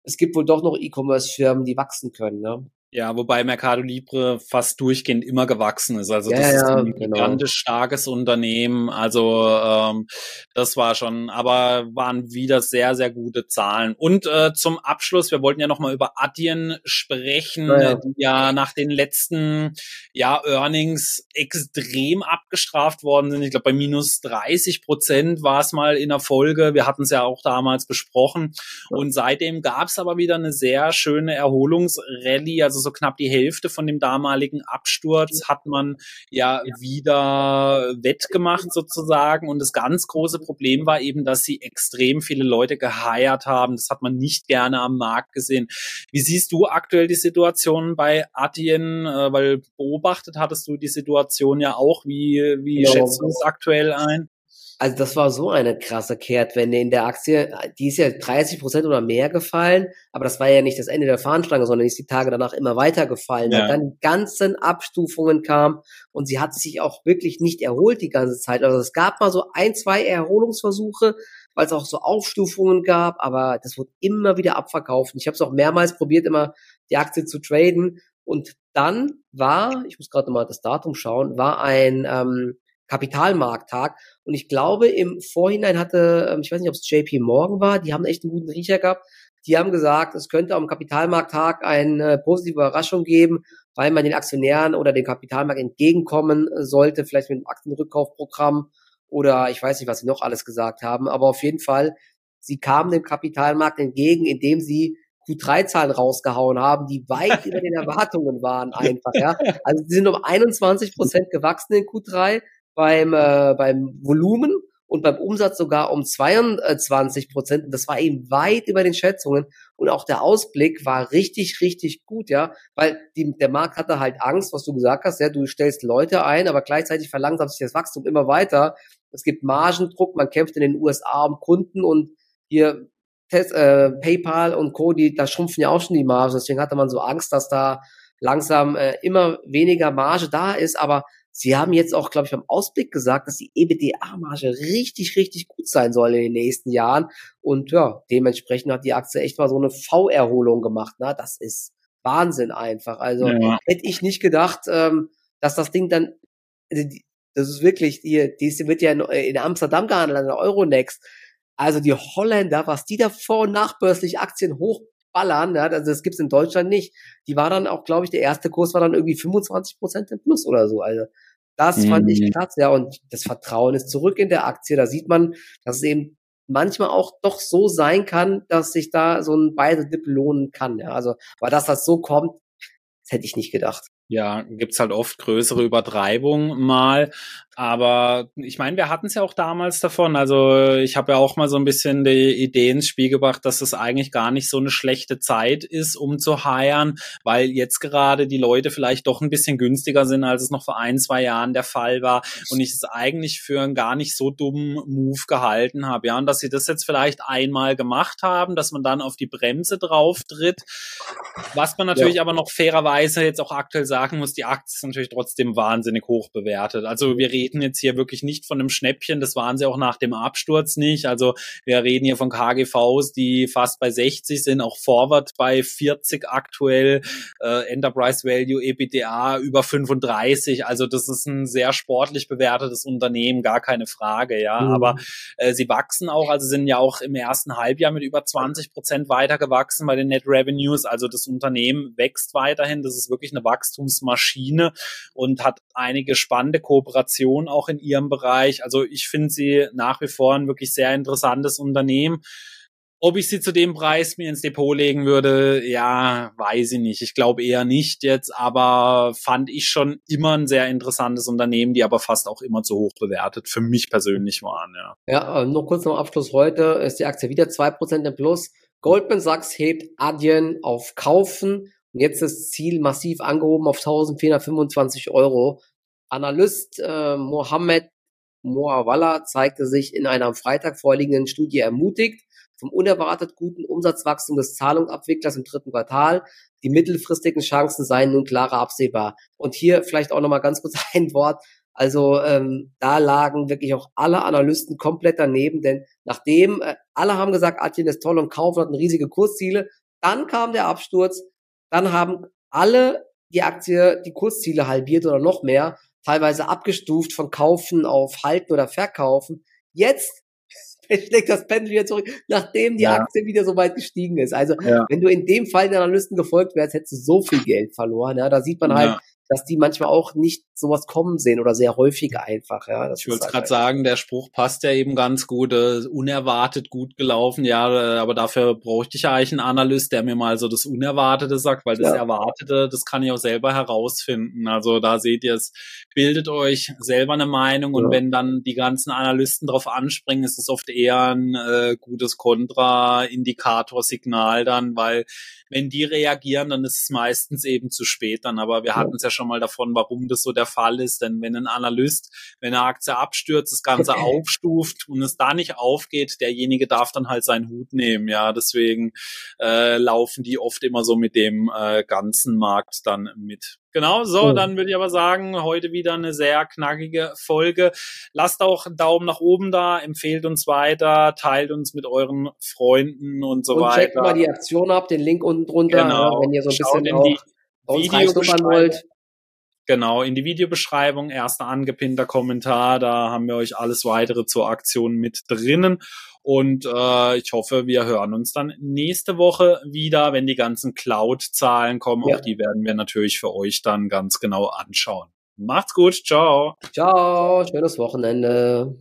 es gibt wohl doch noch E-Commerce-Firmen, die wachsen können. Ne? Ja, wobei Mercado Libre fast durchgehend immer gewachsen ist. Also das ja, ist ein genau. gigantisch starkes Unternehmen. Also ähm, das war schon, aber waren wieder sehr, sehr gute Zahlen. Und äh, zum Abschluss, wir wollten ja nochmal über Adyen sprechen, ja. die ja nach den letzten ja, Earnings extrem abgestraft worden sind. Ich glaube, bei minus 30 Prozent war es mal in der Folge. Wir hatten es ja auch damals besprochen. Und seitdem gab es aber wieder eine sehr schöne Erholungsrallye. Also so knapp die Hälfte von dem damaligen Absturz hat man ja, ja. wieder wettgemacht sozusagen. Und das ganz große Problem war eben, dass sie extrem viele Leute geheiert haben. Das hat man nicht gerne am Markt gesehen. Wie siehst du aktuell die Situation bei Adyen? Äh, weil beobachtet hattest du die Situation ja auch. Wie, wie ja, schätzt du es aktuell ein? Also das war so eine krasse Kehrtwende in der Aktie. Die ist ja 30 Prozent oder mehr gefallen, aber das war ja nicht das Ende der Fahnenstange, sondern ist die Tage danach immer weiter gefallen. Ja. Dann die ganzen Abstufungen kamen und sie hat sich auch wirklich nicht erholt die ganze Zeit. Also es gab mal so ein, zwei Erholungsversuche, weil es auch so Aufstufungen gab, aber das wurde immer wieder abverkauft. Und ich habe es auch mehrmals probiert, immer die Aktie zu traden. Und dann war, ich muss gerade mal das Datum schauen, war ein ähm, Kapitalmarkttag. Und ich glaube, im Vorhinein hatte, ähm, ich weiß nicht, ob es JP Morgan war, die haben echt einen guten Riecher gehabt. Die haben gesagt, es könnte am Kapitalmarkttag eine positive Überraschung geben, weil man den Aktionären oder dem Kapitalmarkt entgegenkommen sollte, vielleicht mit einem Aktienrückkaufprogramm oder ich weiß nicht, was sie noch alles gesagt haben. Aber auf jeden Fall, sie kamen dem Kapitalmarkt entgegen, indem sie Q3-Zahlen rausgehauen haben, die weit über den Erwartungen waren einfach. Ja. Also sie sind um 21 Prozent gewachsen in Q3 beim, äh, beim Volumen und beim Umsatz sogar um 22 Prozent. Das war eben weit über den Schätzungen. Und auch der Ausblick war richtig, richtig gut, ja, weil die, der Markt hatte halt Angst, was du gesagt hast, ja, du stellst Leute ein, aber gleichzeitig verlangsamt sich das Wachstum immer weiter. Es gibt Margendruck, man kämpft in den USA um Kunden und hier äh, PayPal und Co., die, da schrumpfen ja auch schon die Margen. Deswegen hatte man so Angst, dass da langsam äh, immer weniger Marge da ist, aber Sie haben jetzt auch, glaube ich, beim Ausblick gesagt, dass die EBITDA-Marge richtig, richtig gut sein soll in den nächsten Jahren. Und ja, dementsprechend hat die Aktie echt mal so eine V-Erholung gemacht. Na, das ist Wahnsinn einfach. Also ja. hätte ich nicht gedacht, ähm, dass das Ding dann, also das ist wirklich, die, die wird ja in, in Amsterdam gehandelt, an der Euronext. Also die Holländer, was die da vor- und nachbörslich Aktien hoch ballern. Ja, also das gibt's in Deutschland nicht. Die war dann auch, glaube ich, der erste Kurs war dann irgendwie 25 Prozent im Plus oder so. Also das mhm. fand ich mhm. krass, ja. Und das Vertrauen ist zurück in der Aktie. Da sieht man, dass es eben manchmal auch doch so sein kann, dass sich da so ein beide Dip lohnen kann. Ja. Also, aber dass das so kommt, das hätte ich nicht gedacht. Ja, gibt's halt oft größere Übertreibungen mal. Aber ich meine, wir hatten es ja auch damals davon. Also ich habe ja auch mal so ein bisschen die Idee ins Spiel gebracht, dass es eigentlich gar nicht so eine schlechte Zeit ist, um zu heiern, weil jetzt gerade die Leute vielleicht doch ein bisschen günstiger sind, als es noch vor ein, zwei Jahren der Fall war. Und ich es eigentlich für einen gar nicht so dummen Move gehalten habe. Ja, und dass sie das jetzt vielleicht einmal gemacht haben, dass man dann auf die Bremse drauf tritt. Was man natürlich ja. aber noch fairerweise jetzt auch aktuell sagen muss, die Aktie ist natürlich trotzdem wahnsinnig hoch bewertet. Also wir reden jetzt hier wirklich nicht von einem Schnäppchen, das waren sie auch nach dem Absturz nicht. Also wir reden hier von KGVs, die fast bei 60 sind, auch Forward bei 40 aktuell, äh, Enterprise Value, EBITDA über 35. Also das ist ein sehr sportlich bewertetes Unternehmen, gar keine Frage, ja. Mhm. Aber äh, sie wachsen auch, also sind ja auch im ersten Halbjahr mit über 20 Prozent weiter gewachsen bei den Net Revenues. Also das Unternehmen wächst weiterhin. Das ist wirklich eine Wachstumsmaschine und hat einige spannende Kooperationen auch in ihrem Bereich. Also ich finde sie nach wie vor ein wirklich sehr interessantes Unternehmen. Ob ich sie zu dem Preis mir ins Depot legen würde, ja, weiß ich nicht. Ich glaube eher nicht jetzt, aber fand ich schon immer ein sehr interessantes Unternehmen, die aber fast auch immer zu hoch bewertet für mich persönlich waren, ja. Ja, äh, nur kurz zum Abschluss. Heute ist die Aktie wieder zwei Prozent im Plus. Goldman Sachs hebt Adyen auf Kaufen und jetzt das Ziel massiv angehoben auf 1425 Euro. Analyst äh, Mohammed Moawalla zeigte sich in einer am Freitag vorliegenden Studie ermutigt vom unerwartet guten Umsatzwachstum des Zahlungsabwicklers im dritten Quartal. Die mittelfristigen Chancen seien nun klarer absehbar. Und hier vielleicht auch nochmal ganz kurz ein Wort. Also ähm, da lagen wirklich auch alle Analysten komplett daneben, denn nachdem äh, alle haben gesagt, Atien ist toll und kaufen hat riesige Kursziele, dann kam der Absturz, dann haben alle die Aktie die Kursziele halbiert oder noch mehr teilweise abgestuft von Kaufen auf Halten oder Verkaufen. Jetzt schlägt das Pendel wieder zurück, nachdem die ja. Aktie wieder so weit gestiegen ist. Also ja. wenn du in dem Fall den Analysten gefolgt wärst, hättest du so viel Geld verloren. Ja, da sieht man halt, dass die manchmal auch nicht sowas kommen sehen oder sehr häufig einfach. Ja, das ich wollte halt gerade sagen, der Spruch passt ja eben ganz gut, äh, unerwartet gut gelaufen. Ja, äh, aber dafür bräuchte ich ja eigentlich einen Analyst, der mir mal so das Unerwartete sagt, weil das ja. Erwartete, das kann ich auch selber herausfinden. Also da seht ihr es, bildet euch selber eine Meinung und ja. wenn dann die ganzen Analysten drauf anspringen, ist es oft eher ein äh, gutes Kontra-Indikator-Signal dann, weil wenn die reagieren, dann ist es meistens eben zu spät dann. Aber wir hatten es ja schon mal davon, warum das so der Fall ist. Denn wenn ein Analyst, wenn eine Aktie abstürzt, das Ganze aufstuft und es da nicht aufgeht, derjenige darf dann halt seinen Hut nehmen. Ja, deswegen äh, laufen die oft immer so mit dem äh, ganzen Markt dann mit. Genau, so, oh. dann würde ich aber sagen, heute wieder eine sehr knackige Folge. Lasst auch einen Daumen nach oben da, empfehlt uns weiter, teilt uns mit euren Freunden und so und weiter. Checkt mal die Aktion ab, den Link unten drunter, genau. wenn ihr so ein Schaut bisschen auch wollt. Genau, in die Videobeschreibung, erster angepinnter Kommentar, da haben wir euch alles weitere zur Aktion mit drinnen. Und äh, ich hoffe, wir hören uns dann nächste Woche wieder, wenn die ganzen Cloud-Zahlen kommen. Ja. Auch die werden wir natürlich für euch dann ganz genau anschauen. Macht's gut, ciao. Ciao, schönes Wochenende.